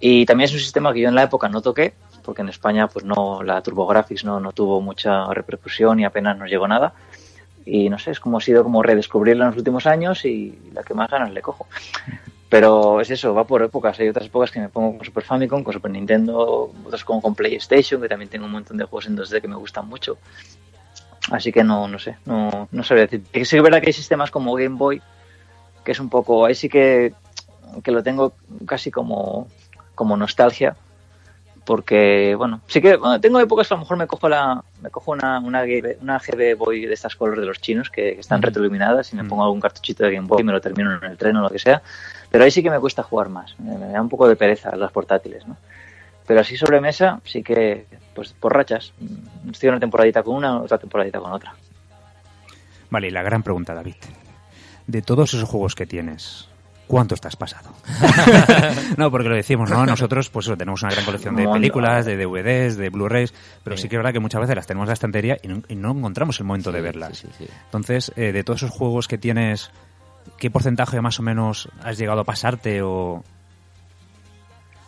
Y también es un sistema que yo en la época no toqué, porque en España pues no la TurboGrafx no, no tuvo mucha repercusión y apenas nos llegó nada. Y no sé, es como ha sido como redescubrirlo en los últimos años y la que más ganas le cojo. Pero es eso, va por épocas. Hay otras épocas que me pongo con Super Famicom, con Super Nintendo, otras como con PlayStation, que también tengo un montón de juegos en 2D que me gustan mucho. Así que no, no sé, no, no sabría decir. Sí es verdad que hay sistemas como Game Boy, que es un poco, ahí sí que, que lo tengo casi como, como nostalgia, porque, bueno, sí que bueno, tengo épocas que a lo mejor me cojo la me cojo una, una, una GB Boy de estas colores de los chinos que, que están retroiluminadas y me pongo algún cartuchito de Game Boy y me lo termino en el tren o lo que sea, pero ahí sí que me cuesta jugar más, me, me da un poco de pereza las portátiles, ¿no? Pero así sobre mesa sí que, pues por rachas, estoy una temporadita con una, otra temporadita con otra. Vale, y la gran pregunta, David. De todos esos juegos que tienes, ¿cuánto estás pasado? no, porque lo decimos, ¿no? Nosotros, pues eso, tenemos una gran colección de películas, de DVDs, de Blu-rays, pero sí que es verdad que muchas veces las tenemos en la estantería y no, y no encontramos el momento de verlas. sí. Entonces, eh, de todos esos juegos que tienes, ¿qué porcentaje más o menos has llegado a pasarte o...?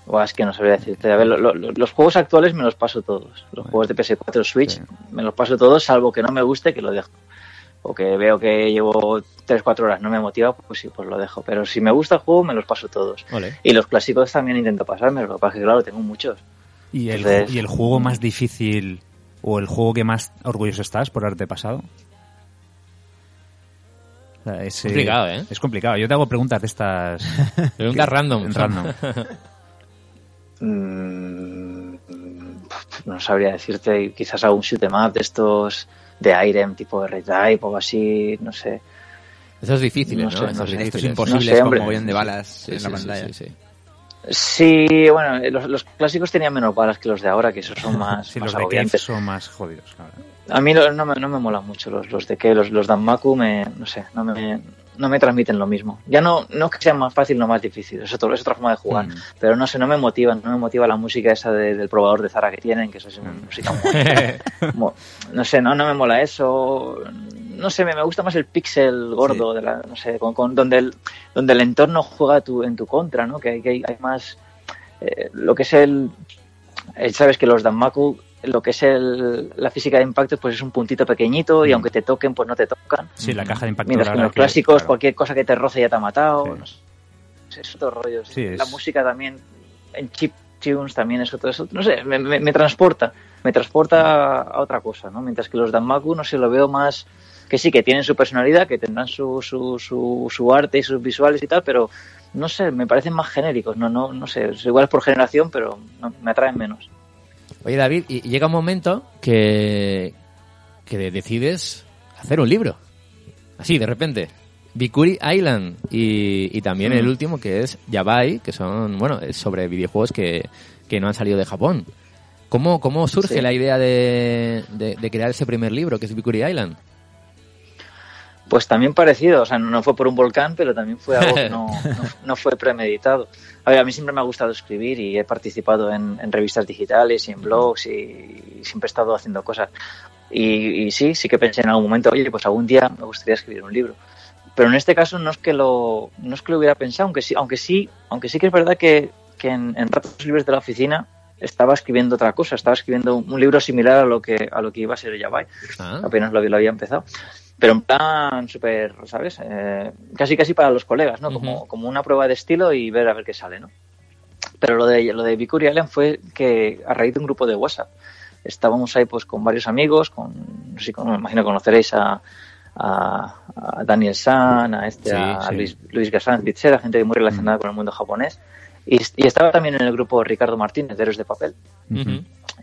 Buah, es que no sabría decirte. A ver, lo- lo- los juegos actuales me los paso todos. Los juegos de PS4 Switch me los paso todos, salvo que no me guste, que lo dejo. O que veo que llevo 3-4 horas, no me motiva, pues sí, pues lo dejo. Pero si me gusta el juego, me los paso todos. Y los clásicos también intento pasarme, lo que pasa es que, claro, tengo muchos. ¿Y el, Entonces- ¿Y el juego más difícil o el juego que más orgulloso estás por haberte pasado? Es, Complicado, ¿eh? Es complicado. Yo te hago preguntas de estas... Preguntas random. random. Mm, no sabría decirte, quizás algún shoot 'em up de estos de Irem, tipo Red o así, no sé. Eso es difícil, ¿no? No sé, no Esos sé. Esto es difíciles. imposible, sé, mogollón de balas Sí, en sí, la pantalla. sí, sí. Sí, bueno, los, los clásicos tenían menos balas que los de ahora, que esos son más, Sí, más los de son más jodidos. claro. A mí no me, no me molan mucho los, los de que los, los Danmaku me, no sé, no me, no me transmiten lo mismo. Ya no, no es que sea más fácil, no más difícil, es, otro, es otra forma de jugar. Mm. Pero no sé, no me motivan, no me motiva la música esa de- del probador de Zara que tienen, que eso es una Mm. música muy, no sé, no, no me mola eso. No sé, me, me gusta más el pixel gordo, de la, no sé, con, con- donde, el, donde el entorno juega tu, en tu contra, ¿no? Que hay, que hay, hay más eh, lo que es el, el- sabes que los Danmaku lo que es el, la física de impactos pues es un puntito pequeñito y Mm. aunque te toquen pues no te tocan Sí, la caja de impacto. mientras que en los clásicos claro. cualquier cosa que te roce ya te ha matado Sí. no sé. es otro rollo sí. Sí, es- la música también en chip tunes también es otro, es otro- no sé me, me- me transporta me transporta a otra cosa no mientras que los Danmaku no sé lo veo más que sí que tienen su personalidad que tendrán su, su, su, su arte y sus visuales y tal pero no sé me parecen más genéricos no no no sé igual es por generación pero no, me atraen menos Oye, David, y llega un momento que, que de- decides hacer un libro. Así, de repente. Bikuri Island y, y también Mm. el último que es Yabai, que son, bueno, es sobre videojuegos que, que no han salido de Japón. ¿Cómo, cómo surge Sí. la idea de, de- de crear ese primer libro que es Bikuri Island? Pues también parecido, o sea, no fue por un volcán, pero también fue algo que no, no, no fue premeditado. A ver, a mí siempre me ha gustado escribir y he participado en, en revistas digitales y en blogs y, y siempre he estado haciendo cosas. Y, y sí, sí que pensé en algún momento, oye, pues algún día me gustaría escribir un libro. Pero en este caso no es que lo, no es que lo hubiera pensado, aunque sí, aunque sí, aunque sí que es verdad que, que en, en ratos libres de la oficina estaba escribiendo otra cosa, estaba escribiendo un libro similar a lo que, a lo que iba a ser Yabai Ah, apenas lo había empezado. Pero en plan súper, ¿sabes? Eh, casi casi para los colegas, ¿no? Como, como una prueba de estilo y ver a ver qué sale, ¿no? Pero lo de, lo de Bikuri Island fue que a raíz de un grupo de WhatsApp estábamos ahí pues con varios amigos, con, no sé, con- me imagino conoceréis a, a, a Daniel San, a este, Sí, a sí. Luis, Luis Gassan gente muy relacionada con el mundo japonés. Y, y estaba también en el grupo Ricardo Martínez, de Héroes de Papel.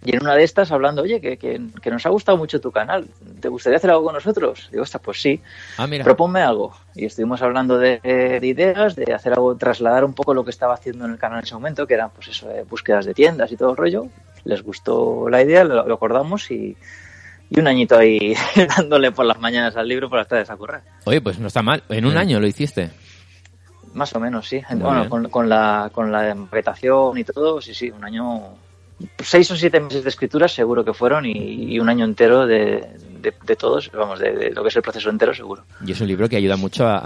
Y en una de estas hablando, oye, que, que, que nos ha gustado mucho tu canal, ¿te gustaría hacer algo con nosotros? Digo, ostras, pues sí, Ah, mira. proponme algo. Y estuvimos hablando de, de ideas, de hacer algo, trasladar un poco lo que estaba haciendo en el canal en ese momento, que eran pues eso, eh, búsquedas de tiendas y todo el rollo. Les gustó la idea, lo, lo acordamos y, y un añito ahí dándole por las mañanas al libro, por las tardes a correr. Oye, pues no está mal. En un Bien. año lo hiciste. Más o menos, sí. Muy bueno, con, con la, con la maquetación y todo, sí, sí, un año. Seis o siete meses de escritura seguro que fueron y, y un año entero de, de, de todos, vamos, de, de lo que es el proceso entero seguro. Y es un libro que ayuda mucho a,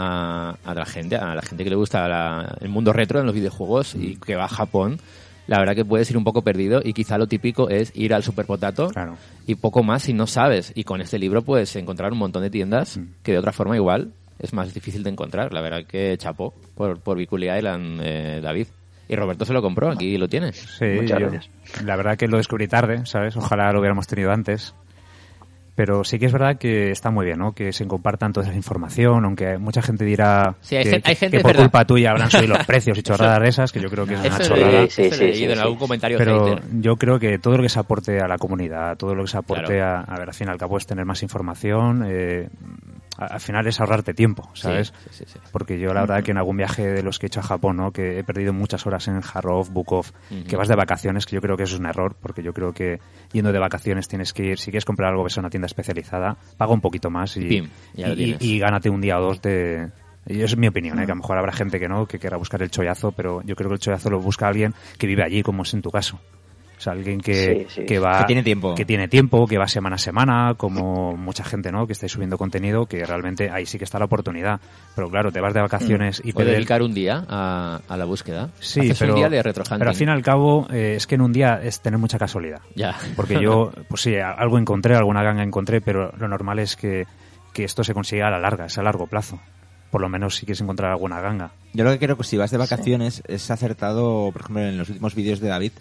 a- a la gente, a la gente que le gusta la- el mundo retro en los videojuegos y que va a Japón. La verdad que puedes ir un poco perdido y quizá lo típico es ir al Super Potato Claro. y poco más si no sabes. Y con este libro puedes encontrar un montón de tiendas que de otra forma igual es más difícil de encontrar. La verdad que chapó por, por Biculi Island, eh, David. Y Roberto se lo compró, aquí lo tienes. Sí, Muchas yo- gracias. la verdad que lo descubrí tarde, ¿sabes? Ojalá lo hubiéramos tenido antes. Pero sí que es verdad que está muy bien, ¿no? Que se compartan toda esa información, aunque mucha gente dirá Sí, hay que, hay que gente, por verdad. culpa tuya habrán subido los precios y chorradas de esas, que yo creo que es una chorrada. Sí, sí, en algún comentario Pero hater. yo creo que todo lo que se aporte a la comunidad, todo lo que se aporte Claro. a, a ver, al fin y al cabo es tener más información, eh, al final es ahorrarte tiempo, ¿sabes? Sí, sí, sí. Porque yo la verdad que en algún viaje de los que he hecho a Japón, ¿no? que he perdido muchas horas en Harrov, Bukov, que vas de vacaciones, que yo creo que eso es un error, porque yo creo que yendo de vacaciones tienes que ir, si quieres comprar algo, ves a una tienda especializada, paga un poquito más y, Pim, y- gánate un día o dos de... Y eso es mi opinión, ¿eh? que a lo mejor habrá gente que no, que querrá buscar el chollazo, pero yo creo que el chollazo lo busca alguien que vive allí, como es en tu caso. O sea, alguien que, Sí, sí. que va... Que tiene tiempo. Que tiene tiempo, que va semana a semana, como mucha gente, ¿no? Que estáis subiendo contenido, que realmente ahí sí que está la oportunidad. Pero claro, te vas de vacaciones y O te dedicar un día a, a la búsqueda. Sí, Haces pero, un día de retro hunting. pero al fin y al cabo eh, es que en un día es tener mucha casualidad. Ya. Porque yo, pues sí, algo encontré, alguna ganga encontré, pero lo normal es que, que esto se consiga a la larga, es a largo plazo. Por lo menos si quieres encontrar alguna ganga. Yo lo que creo que si vas de vacaciones es acertado, por ejemplo, en los últimos vídeos de David,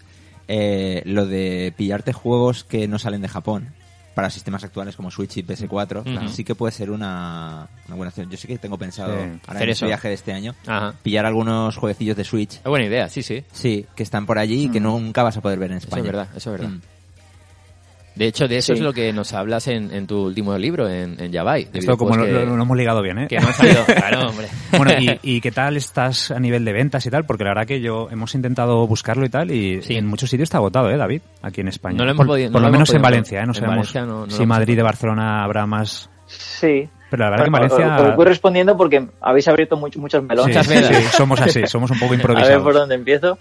eh, lo de pillarte juegos que no salen de Japón para sistemas actuales como Switch y PS4, Ujú. sí que puede ser una, una buena opción. Yo sí que tengo pensado, Sí. ahora Hacer en este eso. viaje de este año, Ajá. pillar algunos jueguecillos de Switch, Es buena idea, sí, sí. sí, que están por allí y que nunca vas a poder ver en Eso España. es verdad, eso es verdad. Mm. De hecho, de eso Sí. es lo que nos hablas en, en tu último libro, en, en Yabai. de Esto como lo, lo- lo hemos ligado bien, ¿eh? que, que no salido. Claro, hombre. Bueno, ¿y, y qué tal estás a nivel de ventas y tal? Porque la verdad que yo hemos intentado buscarlo y tal y Sí. en muchos sitios está agotado, ¿eh, David? Aquí en España. No lo hemos por podido- no por lo lo hemos menos en Valencia, ¿eh? No sabemos no- no lo si Madrid y encontrado. Barcelona habrá más... Sí. Pero la verdad que en Bueno, Valencia... os- voy respondiendo porque habéis abierto much- muchos melones. Muchas sí, veces. sí, somos así, somos un poco A ver por improvisados. dónde empiezo.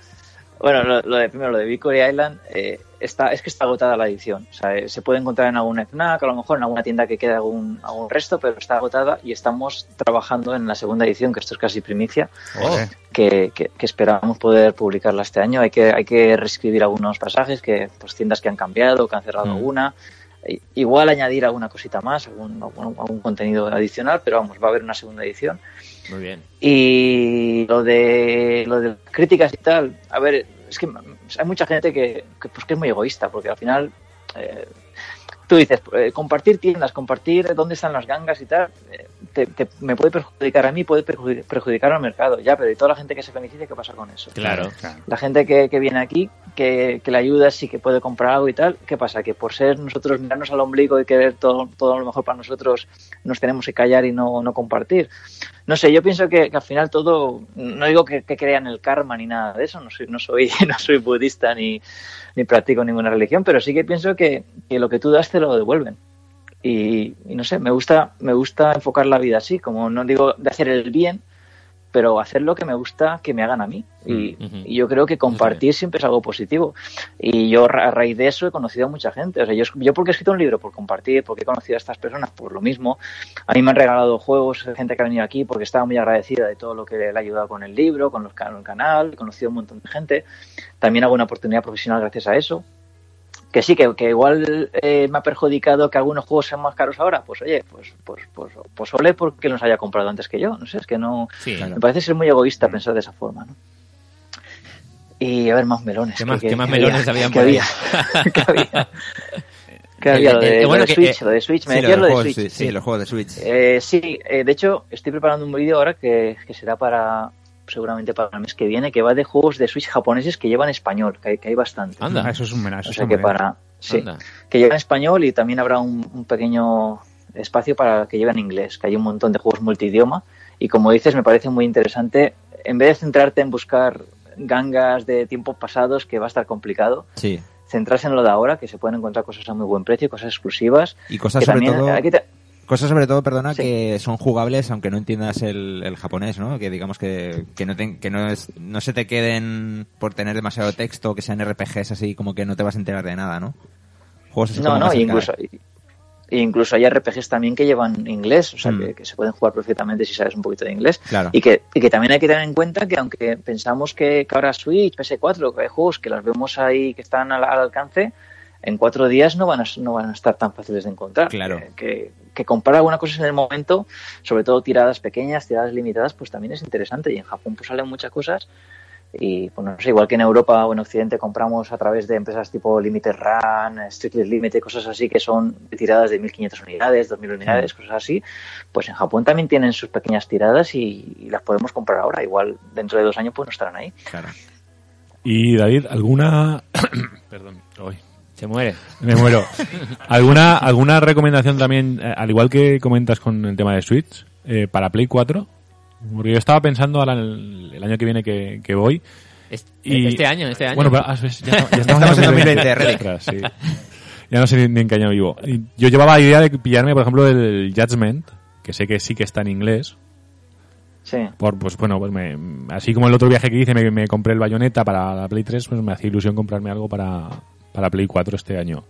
Bueno, lo, lo de primero, lo de Victory Island, eh, está, es que está agotada la edición. O sea, eh, se puede encontrar en algún FNAC, a lo mejor en alguna tienda que quede algún, algún resto, pero está agotada y estamos trabajando en la segunda edición, que esto es casi primicia, Joder. que, que- que esperamos poder publicarla este año. Hay que, hay que reescribir algunos pasajes, que pues tiendas que han cambiado, que han cerrado Mm. alguna. Igual añadir alguna cosita más, algún, algún, algún contenido adicional, pero vamos, va a haber una segunda edición. Muy bien. Y lo de, lo de críticas y tal, a ver, es que hay mucha gente que, que, pues, que es muy egoísta, porque al final eh, tú dices, eh, compartir tiendas, compartir dónde están las gangas y tal, eh, te- te- me puede perjudicar a mí, puede perjudicar, al mercado, ya, pero y toda la gente que se beneficia, ¿qué pasa con eso? Claro. La gente que, que viene aquí, que, que le ayuda, sí que puede comprar algo y tal, ¿qué pasa? Que por ser nosotros mirarnos al ombligo y querer todo, todo lo mejor para nosotros, nos tenemos que callar y no, no compartir. No sé, yo pienso que, que al final todo, no digo que, que crean el karma ni nada de eso, no soy, no soy, no soy budista ni, ni practico ninguna religión, pero sí que pienso que, que lo que tú das te lo devuelven. Y, y no sé, me gusta, me gusta enfocar la vida así, como no digo de hacer el bien, pero hacer lo que me gusta que me hagan a mí. Y, Mm, y yo creo que compartir siempre es algo positivo. Y yo a raíz de eso he conocido a mucha gente. O sea, yo, yo porque he escrito un libro por compartir, porque he conocido a estas personas por lo mismo. A mí me han regalado juegos, gente que ha venido aquí porque estaba muy agradecida de todo lo que le ha ayudado con el libro, con los, con el canal, he conocido a un montón de gente. También hago una oportunidad profesional gracias a eso que sí, que, que igual eh, me ha perjudicado que algunos juegos sean más caros ahora, pues oye, pues pues pues, pues ole porque los haya comprado antes que yo. No sé, es que no. Sí. Me parece ser muy egoísta pensar de esa forma, ¿no? Y a ver, más melones. ¿Qué más- que- qué más que melones había? habían ¿Qué por ahí? había? ¿Qué había? ¿Qué había? Lo Eh, eh, de, lo bueno, de que, Switch, eh, lo de Switch. Me Sí, decías lo de Switch. sí, sí, los juegos de Switch. Eh, sí, eh, de hecho, estoy preparando un vídeo ahora que, que será para seguramente para el mes que viene, que va de juegos de Switch japoneses que llevan español, que hay, que hay bastante. Anda. Ah, eso es un menaje. O sea que para. Sí, Anda. que llevan español y también habrá un, un pequeño espacio para que lleven inglés, que hay un montón de juegos multidioma. Y como dices, me parece muy interesante, en vez de centrarte en buscar gangas de tiempos pasados, que va a estar complicado, Sí. centrarse en lo de ahora, que se pueden encontrar cosas a muy buen precio, cosas exclusivas. Y cosas que sobre también todo... hay que Cosas sobre todo, perdona, Sí. que son jugables aunque no entiendas el, el japonés, ¿no? Que digamos que, que, no, te- que no, es, no se te queden por tener demasiado texto, que sean RPGs así, como que no te vas a enterar de nada, ¿no? Juegos No, no, incluso, incluso hay RPGs también que llevan inglés, o sea, Mm. que, que se pueden jugar perfectamente si sabes un poquito de inglés. Claro. Y que, y que también hay que tener en cuenta que aunque pensamos que, que ahora Switch, PS4, que hay juegos que las vemos ahí que están al, al alcance, en cuatro días no van, a, no van a estar tan fáciles de encontrar. Claro. Que, que, que comprar alguna cosa en el momento, sobre todo tiradas pequeñas, tiradas limitadas, pues también es interesante. Y en Japón pues salen muchas cosas. Y pues no sé, igual que en Europa o en Occidente compramos a través de empresas tipo Limited Run, Strictly Limited, cosas así que son tiradas de 1500 unidades, 2000 unidades, cosas así, pues en Japón también tienen sus pequeñas tiradas y, y las podemos comprar ahora. Igual dentro de dos años pues no estarán ahí. Claro. Y David, ¿alguna... Perdón. Hoy. Se muere. Me muero. ¿Alguna, alguna recomendación también, eh, al igual que comentas con el tema de Switch, eh, para Play 4? Porque yo estaba pensando ahora el, el año que viene que, que voy. Este, Y- este año, este año. Bueno, pero, ah, ya, ya Estamos en 2020, Relic. Ostras, sí. Ya no sé ni, ni en qué año vivo. Y Yo llevaba la idea de pillarme, por ejemplo, el Judgment, que sé que sí que está en inglés. Sí. Por, pues bueno, pues me, así como el otro viaje que hice me, me compré el Bayonetta para la Play 3, pues me hacía ilusión comprarme algo para, para Play 4 este año.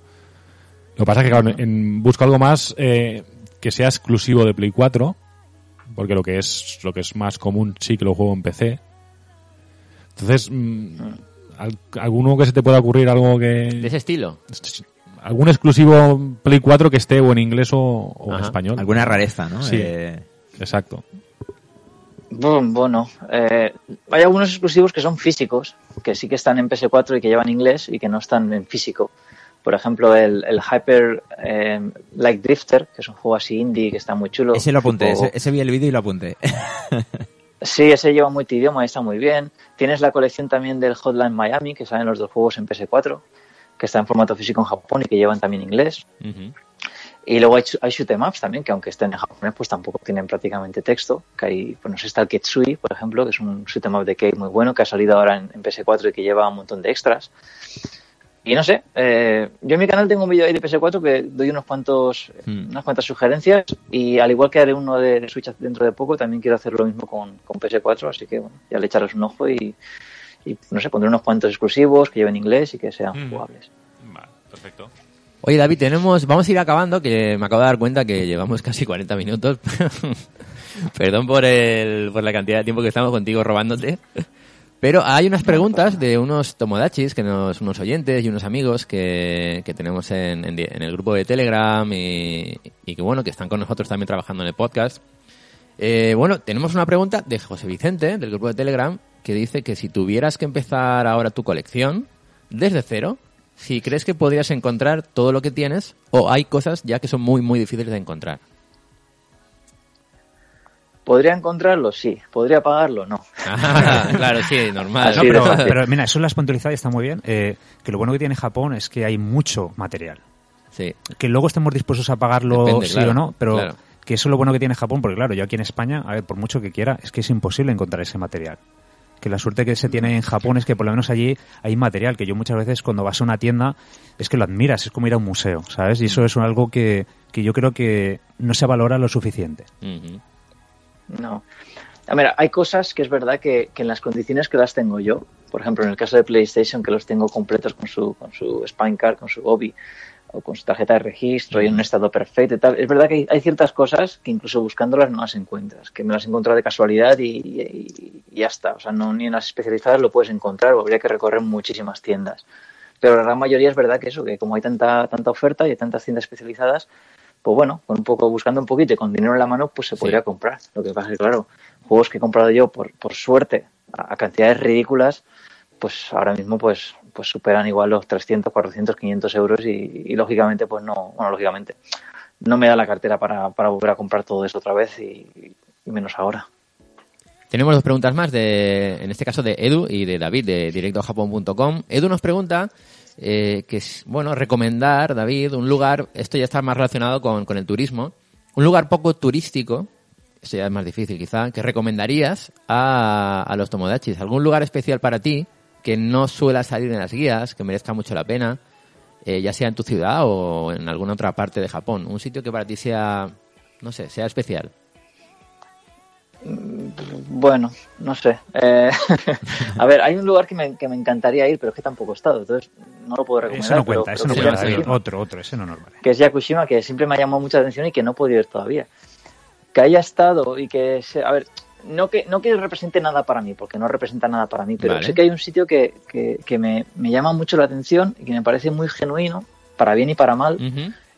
Lo que pasa es que claro, en- busco algo más eh, que sea exclusivo de Play 4, porque lo que es lo que es más común sí que lo juego en PC. Entonces, mm, al- alguno que se te pueda ocurrir algo De que ese estilo. algún exclusivo Play 4 que esté o en inglés o, o en español. Alguna rareza, ¿no? Sí. Eh, Exacto. Bu- Bueno, eh, hay algunos exclusivos que son físicos, que sí que están en PS4 y que llevan inglés y que no están en físico. Por ejemplo, el, el Hyper eh, Like Drifter, que es un juego así indie que está muy chulo. ese lo apunté, ese, ese vi el vídeo y lo apunté. Sí, ese lleva multidioma y está muy bien. Tienes la colección también del Hotline Miami, que salen los dos juegos en PS4, que está en formato físico en Japón y que llevan también inglés. Y luego hay, hay shoot 'em ups también, que aunque estén en japonés, pues tampoco tienen prácticamente texto. Que hay, pues no sé, está el Ketsui, por ejemplo, que es un shoot 'em up de Cave muy bueno, que ha salido ahora en, en PS4 y que lleva un montón de extras. Y no sé, eh, yo en mi canal tengo un vídeo ahí de PS4 que doy unos cuantos, Hmm. unas cuantas sugerencias y al igual que haré uno de, Switch dentro de poco, también quiero hacer lo mismo con, con PS4, así que bueno, ya le echarles un ojo y, y, no sé, pondré unos cuantos exclusivos que lleven inglés y que sean Mm. jugables. Vale, perfecto. Oye, David, tenemos, vamos a ir acabando, que me acabo de dar cuenta que llevamos casi 40 minutos. Perdón por, el, por la cantidad de tiempo que estamos contigo robándote. Pero hay unas preguntas de unos tomodachis, que nos, unos oyentes y unos amigos que, que tenemos en, en en el grupo de Telegram y, y que bueno, que están con nosotros también trabajando en el podcast. Eh, bueno, tenemos una pregunta de José Vicente, del grupo de Telegram, que dice que si tuvieras que empezar ahora tu colección desde cero, si crees que podrías encontrar todo lo que tienes o hay cosas ya que son muy, muy difíciles de encontrar. ¿Podría encontrarlo? Sí. ¿Podría pagarlo? No. Ah, claro, sí, normal. No, pero, mira, eso lo has puntualizado y está muy bien. eh, que lo bueno que tiene Japón es que hay mucho material. Sí. Que luego estemos dispuestos a pagarlo Depende, sí claro, o no, pero claro. que eso es lo bueno que tiene Japón, porque claro, yo aquí en España, a ver, por mucho que quiera, es que es imposible encontrar ese material. Que la suerte que se tiene en Japón es que por lo menos allí hay material que yo muchas veces cuando vas a una tienda es que lo admiras, es como ir a un museo, ¿sabes? Y eso es algo que, que yo creo que no se valora lo suficiente. No. A ver, hay cosas que es verdad que, que en las condiciones que las tengo yo, por ejemplo, en el caso de PlayStation, que los tengo completos con su, con su Spine Card, con su Obi, o con su tarjeta de registro y en un estado perfecto y tal. Es verdad que hay, hay ciertas cosas que incluso buscándolas no las encuentras, que me las he encontrado de casualidad y, y- y ya está. O sea, no, ni en las especializadas lo puedes encontrar, o habría que recorrer muchísimas tiendas. Pero la gran mayoría es verdad que eso, que como hay tanta, tanta oferta y hay tantas tiendas especializadas, pues bueno, con un poco, buscando un poquito y con dinero en la mano, pues se Sí. podría comprar. Lo que pasa es que, claro, juegos que he comprado yo por, por suerte a, a cantidades ridículas, pues ahora mismo pues, pues superan igual los 300, 400, 500 euros y, lógicamente pues no, bueno, lógicamente no me da la cartera para, para volver a comprar todo eso otra vez y, y menos ahora. Tenemos dos preguntas más, de, en este caso de Edu y de David, de directojapón.com. Edu nos pregunta eh, que, es, bueno, recomendar, David, un lugar, esto ya está más relacionado con, con el turismo, un lugar poco turístico, esto ya es más difícil quizá, que recomendarías a, a los tomodachis. ¿Algún lugar especial para ti que no suela salir en las guías, que merezca mucho la pena, eh, ya sea en tu ciudad o en alguna otra parte de Japón? Un sitio que para ti sea, no sé, sea especial. Bueno, no sé. Eh, a ver, hay un lugar que me, que me encantaría ir, pero es que tampoco he estado, entonces no lo puedo recomendar. Eso no cuenta, pero eso no cuenta. Yakushima, Otro, otro, ese no nos vale. que es Yakushima, que siempre me ha llamado mucha atención y que no he podido ir todavía. Que haya estado y que, se, a ver, no que, no que represente nada para mí, porque no representa nada para mí, pero Vale. sé que hay un sitio que, que, que me, me llama mucho la atención y que me parece muy genuino, para bien y para mal,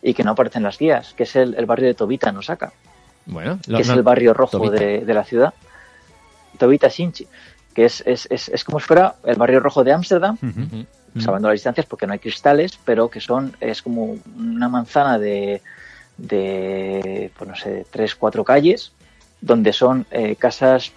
y que no aparece en las guías, que es el, el barrio de Tobita, en Osaka, Bueno, lo- que es no- el barrio rojo de, de la ciudad. Tobita Shinchi, que es, es, es, es como si fuera el barrio rojo de Ámsterdam, Ujú. Ujú. salvando las distancias porque no hay cristales, pero que son, es como una manzana de, de pues no sé, tres, cuatro calles, donde son eh, casas,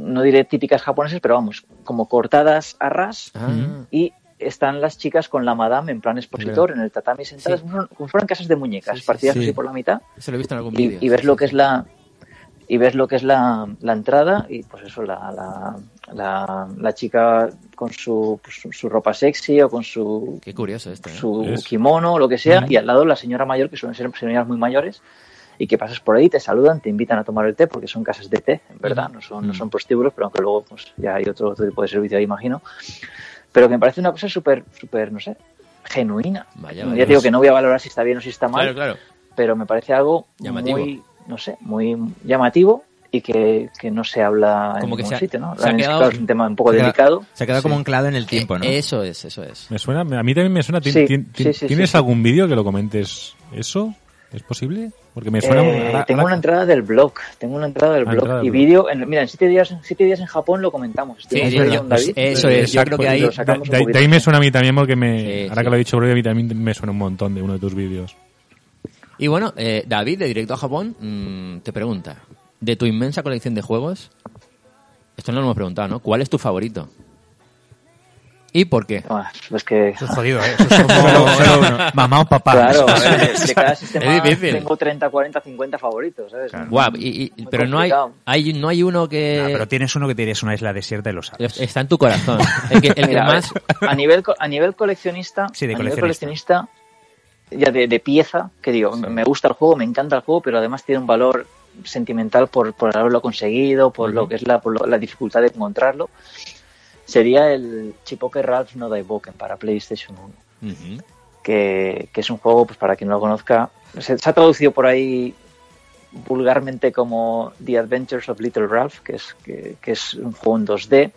no diré típicas japonesas, pero vamos, como cortadas a ras Ah, y están las chicas con la madame en plan expositor, en el tatami sentadas, como como si fueran casas de muñecas, Sí, sí, partidas sí. así por la mitad, Eso lo he visto en algún y, vídeo. y ves lo que es la y ves lo que es la, la entrada y pues eso la, la, la, la chica con su, pues, su- su ropa sexy o con su Qué curioso esto, ¿eh? su Es- kimono lo que sea y al lado la señora mayor que suelen ser señoras muy mayores y que pasas por ahí te saludan te invitan a tomar el té porque son casas de té en verdad no son no son prostíbulos pero aunque luego pues ya hay otro, otro tipo de servicio ahí imagino pero que me parece una cosa súper súper no sé genuina Vaya, ya vaya. digo que no voy a valorar si está bien o si está mal Claro, claro. pero me parece algo Llamativo. muy, no sé, muy llamativo y que, que no se habla en Como que ningún se ha- sitio, ¿no? se ha quedado- claro, es un tema un poco Se delicado. Se ha quedado como anclado en el tiempo, ¿no? Eh, Eso es, eso es. Me suena, a mí también me suena. ¿Tien- Sí, tien- sí, sí, ¿Tienes sí, sí. algún vídeo que lo comentes eso? ¿Es posible? Porque me suena. Eh, tengo una entrada del blog, tengo una entrada del Ah, blog entrada y vídeo, en- mira, en siete días, en siete días en Japón lo comentamos. Sí, sí, David, eso es, yo creo que ahí- lo sacamos un de, de- ahí me suena a mí también porque me, Sí, ahora sí. que lo he dicho Brody, a mí también me suena un montón de uno de tus vídeos. Y bueno, eh, David, de Directo a Japón, mm, te pregunta, de tu inmensa colección de juegos, esto no lo hemos preguntado, ¿no? ¿Cuál es tu favorito? ¿Y por qué? Ah, pues que, Eso es jodido, ¿eh? Eso es como mamá o papá. claro, a ver, de cada sistema tengo 30, 40, 50 favoritos, ¿sabes? Guau, y- y- pero no hay, hay, no hay uno que Ah, pero tienes uno que te diría es una isla desierta y lo sabes. está en tu corazón. El que, el que Mira, a ver, más... a nivel co- a nivel coleccionista, Sí, de a nivel coleccionista. coleccionista, ya de, de pieza, que digo, me- me gusta el juego, me encanta el juego, pero además tiene un valor sentimental por, por haberlo conseguido, por lo que es la, por lo- la dificultad de encontrarlo. Sería el Chipoke Ralph No Daiboken para PlayStation 1 Ujú. que, que es un juego, pues para quien no lo conozca, se, se ha traducido por ahí vulgarmente como The Adventures of Little Ralph, que es, que, que es un juego en 2D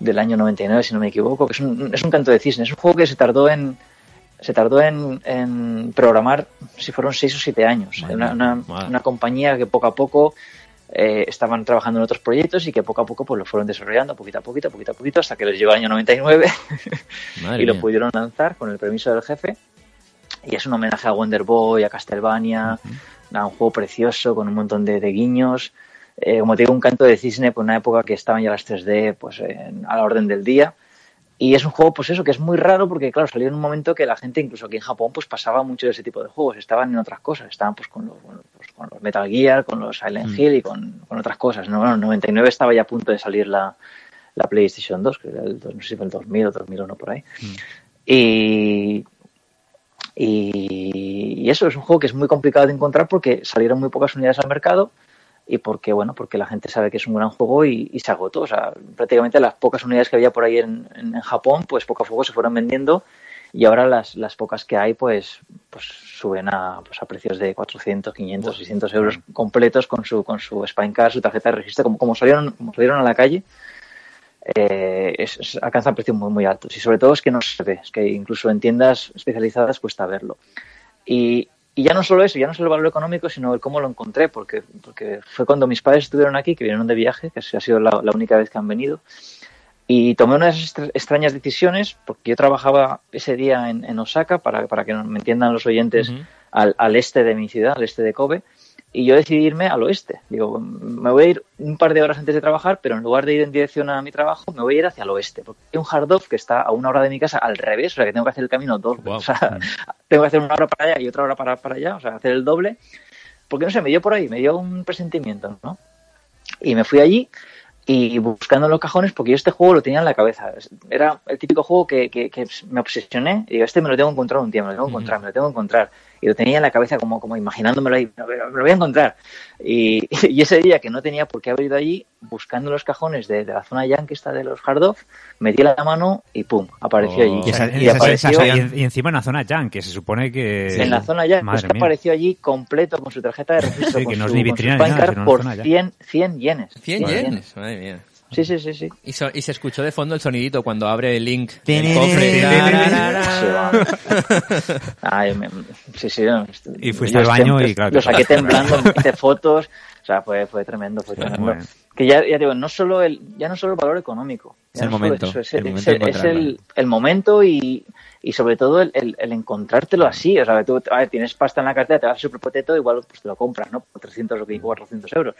del año 99, si no me equivoco, que es un, es un canto de cisne. Es un juego que se tardó en se tardó en, en programar, si fueron 6 o 7 años. Madre Una, una, una compañía que poco a poco eh, estaban trabajando en otros proyectos y que poco a poco pues lo fueron desarrollando, poquito a poquito, poquito a poquito, hasta que les llegó el año 99 Madre y lo pudieron lanzar con el permiso del jefe. Y es un homenaje a Wonder Boy, a Castlevania, a un juego precioso con un montón de, de guiños. Eh, como te digo, un canto de cisne por una época que estaban ya las 3D pues, en- a la orden del día. Y es un juego, pues eso, que es muy raro porque, claro, salió en un momento que la gente, incluso aquí en Japón, pues pasaba mucho de ese tipo de juegos. Estaban en otras cosas. Estaban pues con los, bueno, pues, con los Metal Gear, con los Silent Hill y con, con otras cosas. ¿no? Bueno, en 99 estaba ya a punto de salir la, la PlayStation 2, que era el, no sé si fue el 2000 o 2001 por ahí. Y, y, y eso es un juego que es muy complicado de encontrar porque salieron muy pocas unidades al mercado y porque bueno porque la gente sabe que es un gran juego y, y se agotó. O sea, prácticamente las pocas unidades que había por ahí en, en- en Japón, pues poco a poco se fueron vendiendo y ahora las, las pocas que hay pues pues suben a, pues a precios de 400, 500, 600 euros completos con su con su Spine Card, su tarjeta de registro, como, como salieron como salieron a la calle eh, es- es- alcanzan precios muy, muy altos. Y sobre todo es que no se ve, es que incluso en tiendas especializadas cuesta verlo. Y, y ya no solo eso, ya no solo el valor económico, sino el cómo lo encontré, porque, porque fue cuando mis padres estuvieron aquí, que vinieron de viaje, que ha sido la, la única vez que han venido. Y tomé unas extrañas decisiones, porque yo trabajaba ese día en, en Osaka, para, para que me entiendan los oyentes, Ujú. al, al este de mi ciudad, al este de Kobe, y yo decidí irme al oeste. Digo, me voy a ir un par de horas antes de trabajar, pero en lugar de ir en dirección a mi trabajo, me voy a ir hacia el oeste. Porque hay un hard off que está a una hora de mi casa al revés, o sea que tengo que hacer el camino dos Guau. O sea, tengo que hacer una hora para allá y otra hora para, para allá, o sea, hacer el doble. Porque no sé, me dio por ahí, me dio un presentimiento, ¿no? Y me fui allí y buscando en los cajones, porque yo este juego lo tenía en la cabeza. Era el típico juego que, que, que me obsesioné y digo, este me lo tengo que encontrar un día, me lo tengo que encontrar, me lo tengo que encontrar. Y lo tenía en la cabeza como, como imaginándomelo ahí, me lo me lo voy a encontrar. Y, y ese día que no tenía por qué haber ido allí, buscando los cajones de, de la zona yankee esta de los hard off, metí la mano y pum, apareció Oh. allí. Y, esa- Y esa- apareció esa- y en- y encima en la zona Yang, que se supone que... en la zona Madre pues que apareció allí completo con su tarjeta de registro, Sí, con que no es su, ni con su nada, Card por zona yankee. 100, 100 yenes. 100 yenes, madre mía. Sí, sí, sí, sí. Y, so- y se escuchó de fondo el sonidito cuando abre el link Tinini, cofre. Sí. Ay, me- sí, sí. no, est- Y fuiste al baño siempre- y claro, Lo saqué temblando, hice fotos. O sea, fue, fue tremendo, fue tremendo. Bueno. Que ya, ya digo, no solo el, ya no solo el valor económico. Es el no momento, eso, es, el es- momento es el, el momento y, y sobre todo el, el, el encontrártelo así. O sea, tú a ver, tienes pasta en la cartera, te vas a Super Potato, igual pues te lo compras, ¿no? Por 300 o 400 euros.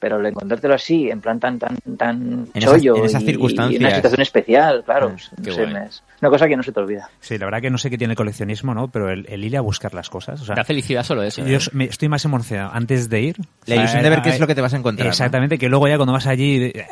Pero el encontrártelo así, en plan tan tan tan En esas- chollo en esas y- circunstancias. y una situación especial, claro, Mm, no sé, es una cosa que no se te olvida. Sí, la verdad que no sé qué tiene el coleccionismo, ¿no? Pero el, el ir a buscar las cosas. O sea, Da felicidad solo eso. yo ¿eh? me- estoy más emocionado antes de ir. La O sea, ilusión de ver qué eh, es lo que te vas a encontrar. ¿no? Exactamente, que luego ya cuando vas allí... eh,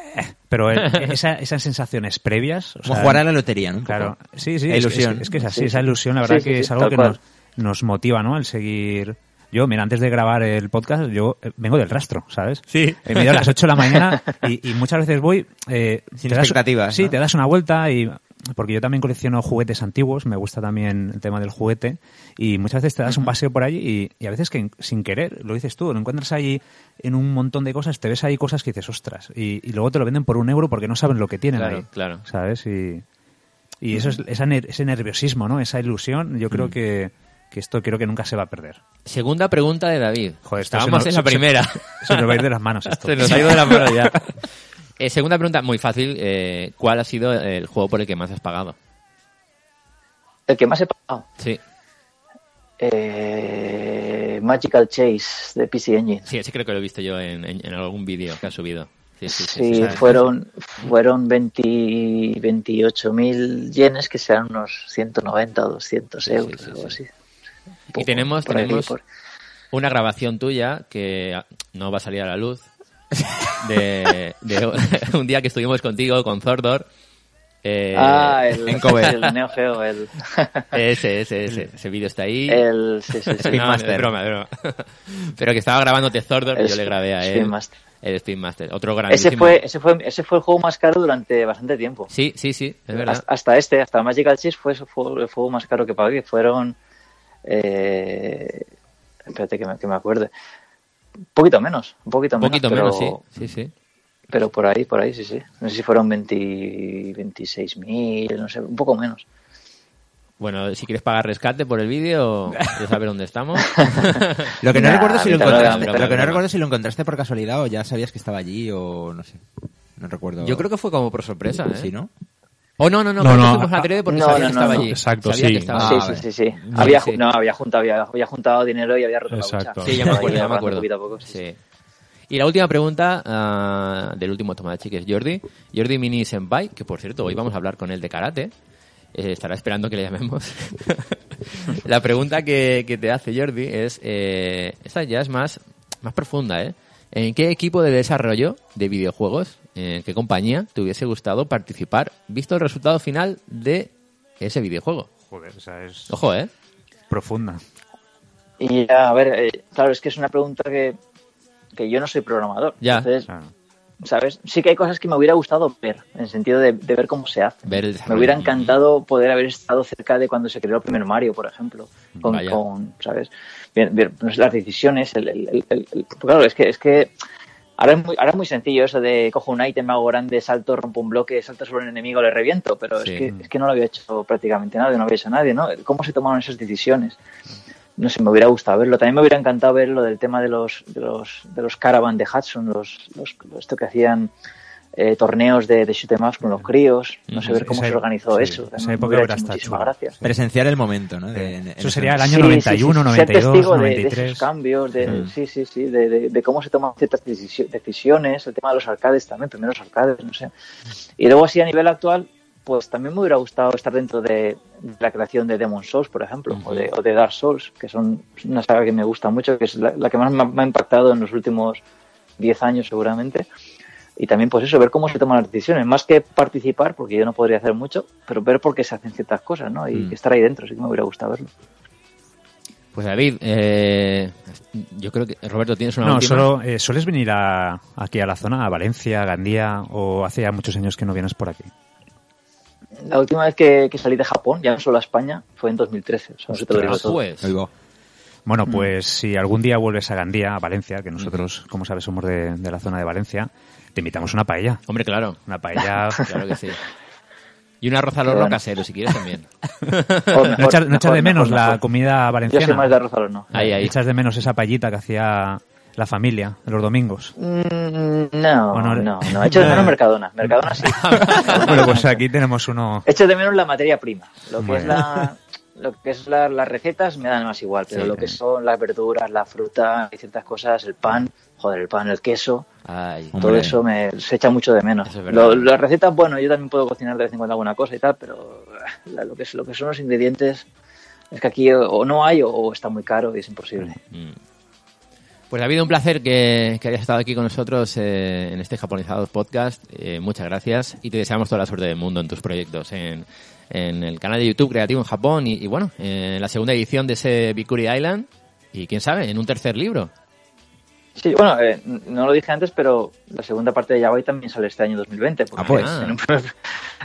Pero el- esa, esas sensaciones previas... o Como sea, jugar a la lotería, ¿no? Claro, sí, sí. La es- ilusión. Es, es que es así, Sí, esa ilusión, la verdad Sí, sí, que es algo que cual. nos, nos motiva, ¿no? El seguir... Yo, mira, antes de grabar el podcast, yo eh, vengo del rastro, ¿sabes? Sí. He venido a las 8 de la mañana y, y muchas veces voy... eh, Sin te das- expectativas, Sí, ¿no? te das una vuelta y... Porque yo también colecciono juguetes antiguos, me gusta también el tema del juguete y muchas veces te das un paseo por allí y, y a veces que sin querer, lo dices tú, lo encuentras allí en un montón de cosas, te ves ahí cosas que dices, ostras, y, y luego te lo venden por un euro porque no saben lo que tienen Claro, ahí. claro. ¿Sabes? Y, y eso es esa ese nerviosismo, ¿no? Esa ilusión, yo creo que, que esto creo que nunca se va a perder. Segunda pregunta de David. Joder, Estábamos en la primera. Se nos va a ir de las manos esto. Se nos ha ido de la mano ya. Eh, segunda pregunta, muy fácil. eh, ¿Cuál ha sido el juego por el que más has pagado? El que más he pagado, Sí, eh, Magical Chase de PC Engine. sí, ese creo que lo he visto yo en, en- en algún vídeo que has subido. Sí, sí, sí. Sí, fueron, fueron 20 28.000 yenes, que serán unos 190 o 200 Sí, sí, euros, sí, algo sí. así. Y tenemos, por ahí, tenemos por- una grabación tuya que no va a salir a la luz de, de un día que estuvimos contigo con Zordor. Eh, ah, el, en Kobe. el Neo Geo, el, Ese, ese, ese. Ese vídeo está ahí. el, sí, sí, sí. No, no, es broma, es broma. Pero que estaba grabándote Zordor y yo le grabé a él. Master. El Spin Master. Otro grandísimo. Ese fue, ese, fue, ese fue el juego más caro durante bastante tiempo. Sí, sí, sí, es verdad. Hasta, hasta este, hasta Magical Chase fue, fue el juego más caro que pagué. Fueron. Eh, espérate que me, que me acuerde. Un poquito menos, un poquito Un menos. poquito pero, menos, sí. Sí, sí. Pero por ahí, por ahí, sí, sí. No sé si fueron 20, 26.000, no sé, un poco menos. Bueno, si quieres pagar rescate por el vídeo, ya sabes dónde estamos. Lo que no Nah, recuerdo si lo encontraste, lo que no recuerdo si lo encontraste por casualidad o ya sabías que estaba allí o no sé. No recuerdo. Yo creo que fue como por sorpresa, ¿eh? sí, ¿no? Oh, no, no, no, No, no, fuimos a Trede porque no, sabía no, que no, estaba no. allí. Exacto, Sabía sí. que estaba Ah, sí, sí, sí, sí. No, había, sí. no, había juntado, había, había juntado dinero y había roto Exacto. la bolsa. Sí, ya me acuerdo, ya me acuerdo. poquito a poco, sí. Y la última pregunta ah, del último Tomodachi, que es Jordi. Jordi Mini Senpai, que por cierto, hoy vamos a hablar con él de karate. Eh, estará esperando que le llamemos. la pregunta que, que te hace Jordi es, eh, esta ya es más, más profunda, ¿eh? ¿En qué equipo de desarrollo de videojuegos, en qué compañía te hubiese gustado participar, visto el resultado final de ese videojuego? Joder, o sea, es Ojo, ¿eh? profunda. Y ya, a ver, eh, claro, es que es una pregunta que, que yo no soy programador. Ya. Entonces, Claro. ¿sabes? Sí que hay cosas que me hubiera gustado ver, en el sentido de, de ver cómo se hace. Ver el Me hubiera encantado poder haber estado cerca de cuando se creó el primer Mario, por ejemplo. Con, ¿sabes? Bien, bien, sé, las decisiones, el, el- el- claro, es que, es que ahora es, muy, ahora es muy sencillo eso de cojo un ítem, hago grande, salto, rompo un bloque, salto sobre un enemigo, le reviento, pero Sí. es, que, es que no lo había hecho prácticamente nadie, no había hecho nadie, ¿no? ¿Cómo se tomaron esas decisiones? No sé, me hubiera gustado verlo. También me hubiera encantado ver lo del tema de los, de los, de los caravan de Hudson, los, los, esto que hacían eh, torneos de, de shoot 'em ups con los críos. No sé ver cómo Esa- se organizó sí, eso. esa época estado muchísimas gracias. Presenciar el momento, ¿no? De- en Eso sería el año Sí, sí, sí, 91, ser 92, testigo de- De, 93. esos cambios, de, sí, sí, sí, de, de- de cómo se toman ciertas decisi- decisiones, el tema de los arcades también, primeros arcades, no sé. Y luego así a nivel actual, pues también me hubiera gustado estar dentro de, de la creación de Demon Souls, por ejemplo, o, de, o de Dark Souls, que son una saga que me gusta mucho, que es la, la que más me ha, me ha impactado en los últimos 10 años seguramente. Y también, pues eso, ver cómo se toman las decisiones, más que participar, porque yo no podría hacer mucho, pero ver por qué se hacen ciertas cosas, ¿no? Y Mm. estar ahí dentro, sí que me hubiera gustado verlo. Pues David, eh, yo creo que Roberto tienes una No, última. solo eh, sueles venir a, aquí a la zona, a Valencia, a Gandía, o hace ya muchos años que no vienes por aquí. La última vez que, que salí de Japón, ya no solo a España, fue en 2013. O sea, no te lo digo Ostras, todo. pues. Bueno, pues si algún día vuelves a Gandía, a Valencia, que nosotros, como sabes, somos de, de la zona de Valencia, te invitamos una paella. Hombre, claro. Una paella. Claro que sí. Y un arroz al horno Bueno. casero, si quieres también. Mejor, ¿No echas, no echas mejor, de menos mejor, la mejor. comida Yo valenciana? soy más de arroz al horno. Ahí, ahí. ¿Echas de menos esa paellita que hacía la familia los domingos? Mm, No, ¿O no? no, no, Echo de menos Mercadona. Mercadona sí. bueno, pues aquí tenemos uno... Echo de menos la materia prima. Lo que Muy es la, lo que es la- las recetas me dan más igual, pero Sí, lo que son las verduras, la fruta y ciertas cosas, el pan, joder, el pan, el queso, Ay, todo Hombre. eso me, se echa mucho de menos. Es. Lo- las recetas, bueno, yo también puedo cocinar de vez en cuando alguna cosa y tal, pero la- lo que, es- lo que son los ingredientes es que aquí o, no hay o, o está muy caro y es imposible. Mm. Pues ha habido un placer que, que hayas estado aquí con nosotros eh, en este Japonizados Podcast. Eh, muchas gracias y te deseamos toda la suerte del mundo en tus proyectos, en, en el canal de YouTube Creativo en Japón y, y bueno, en la segunda edición de ese Bikuri Island y quién sabe, en un tercer libro. Sí, bueno, eh, no lo dije antes, pero la segunda parte de Yaoi también sale este año 2020. porque Ah, pues. En un, primer,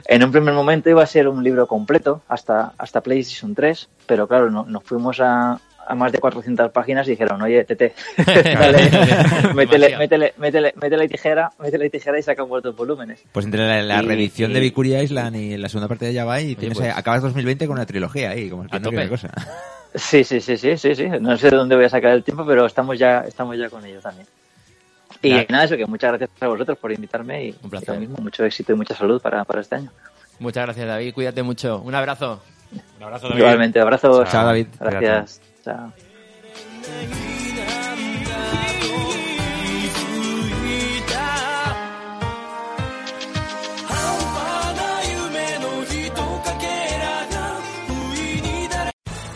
en un primer momento iba a ser un libro completo hasta, hasta PlayStation 3, pero claro, no- nos fuimos a, a más de 400 páginas y dijeron, oye, Tete, dale, métele, métele, métele, métele tijera, métele tijera y sacamos dos volúmenes. Pues entre la, la Y- reedición de Victoria Island y la segunda parte de Yabai, tienes pues. acabas 2020 con una trilogía ahí, como A tope. cosa. Sí, sí, sí, sí, sí, sí. No sé de dónde voy a sacar el tiempo, pero estamos ya, estamos ya con ello también. Y Claro. nada, eso que muchas gracias a vosotros por invitarme y, Un placer. y lo mismo, mucho éxito y mucha salud para, para este año. Muchas gracias David, cuídate mucho. Un abrazo. Un abrazo, Igualmente, abrazos. Chao, David. Gracias. Chao.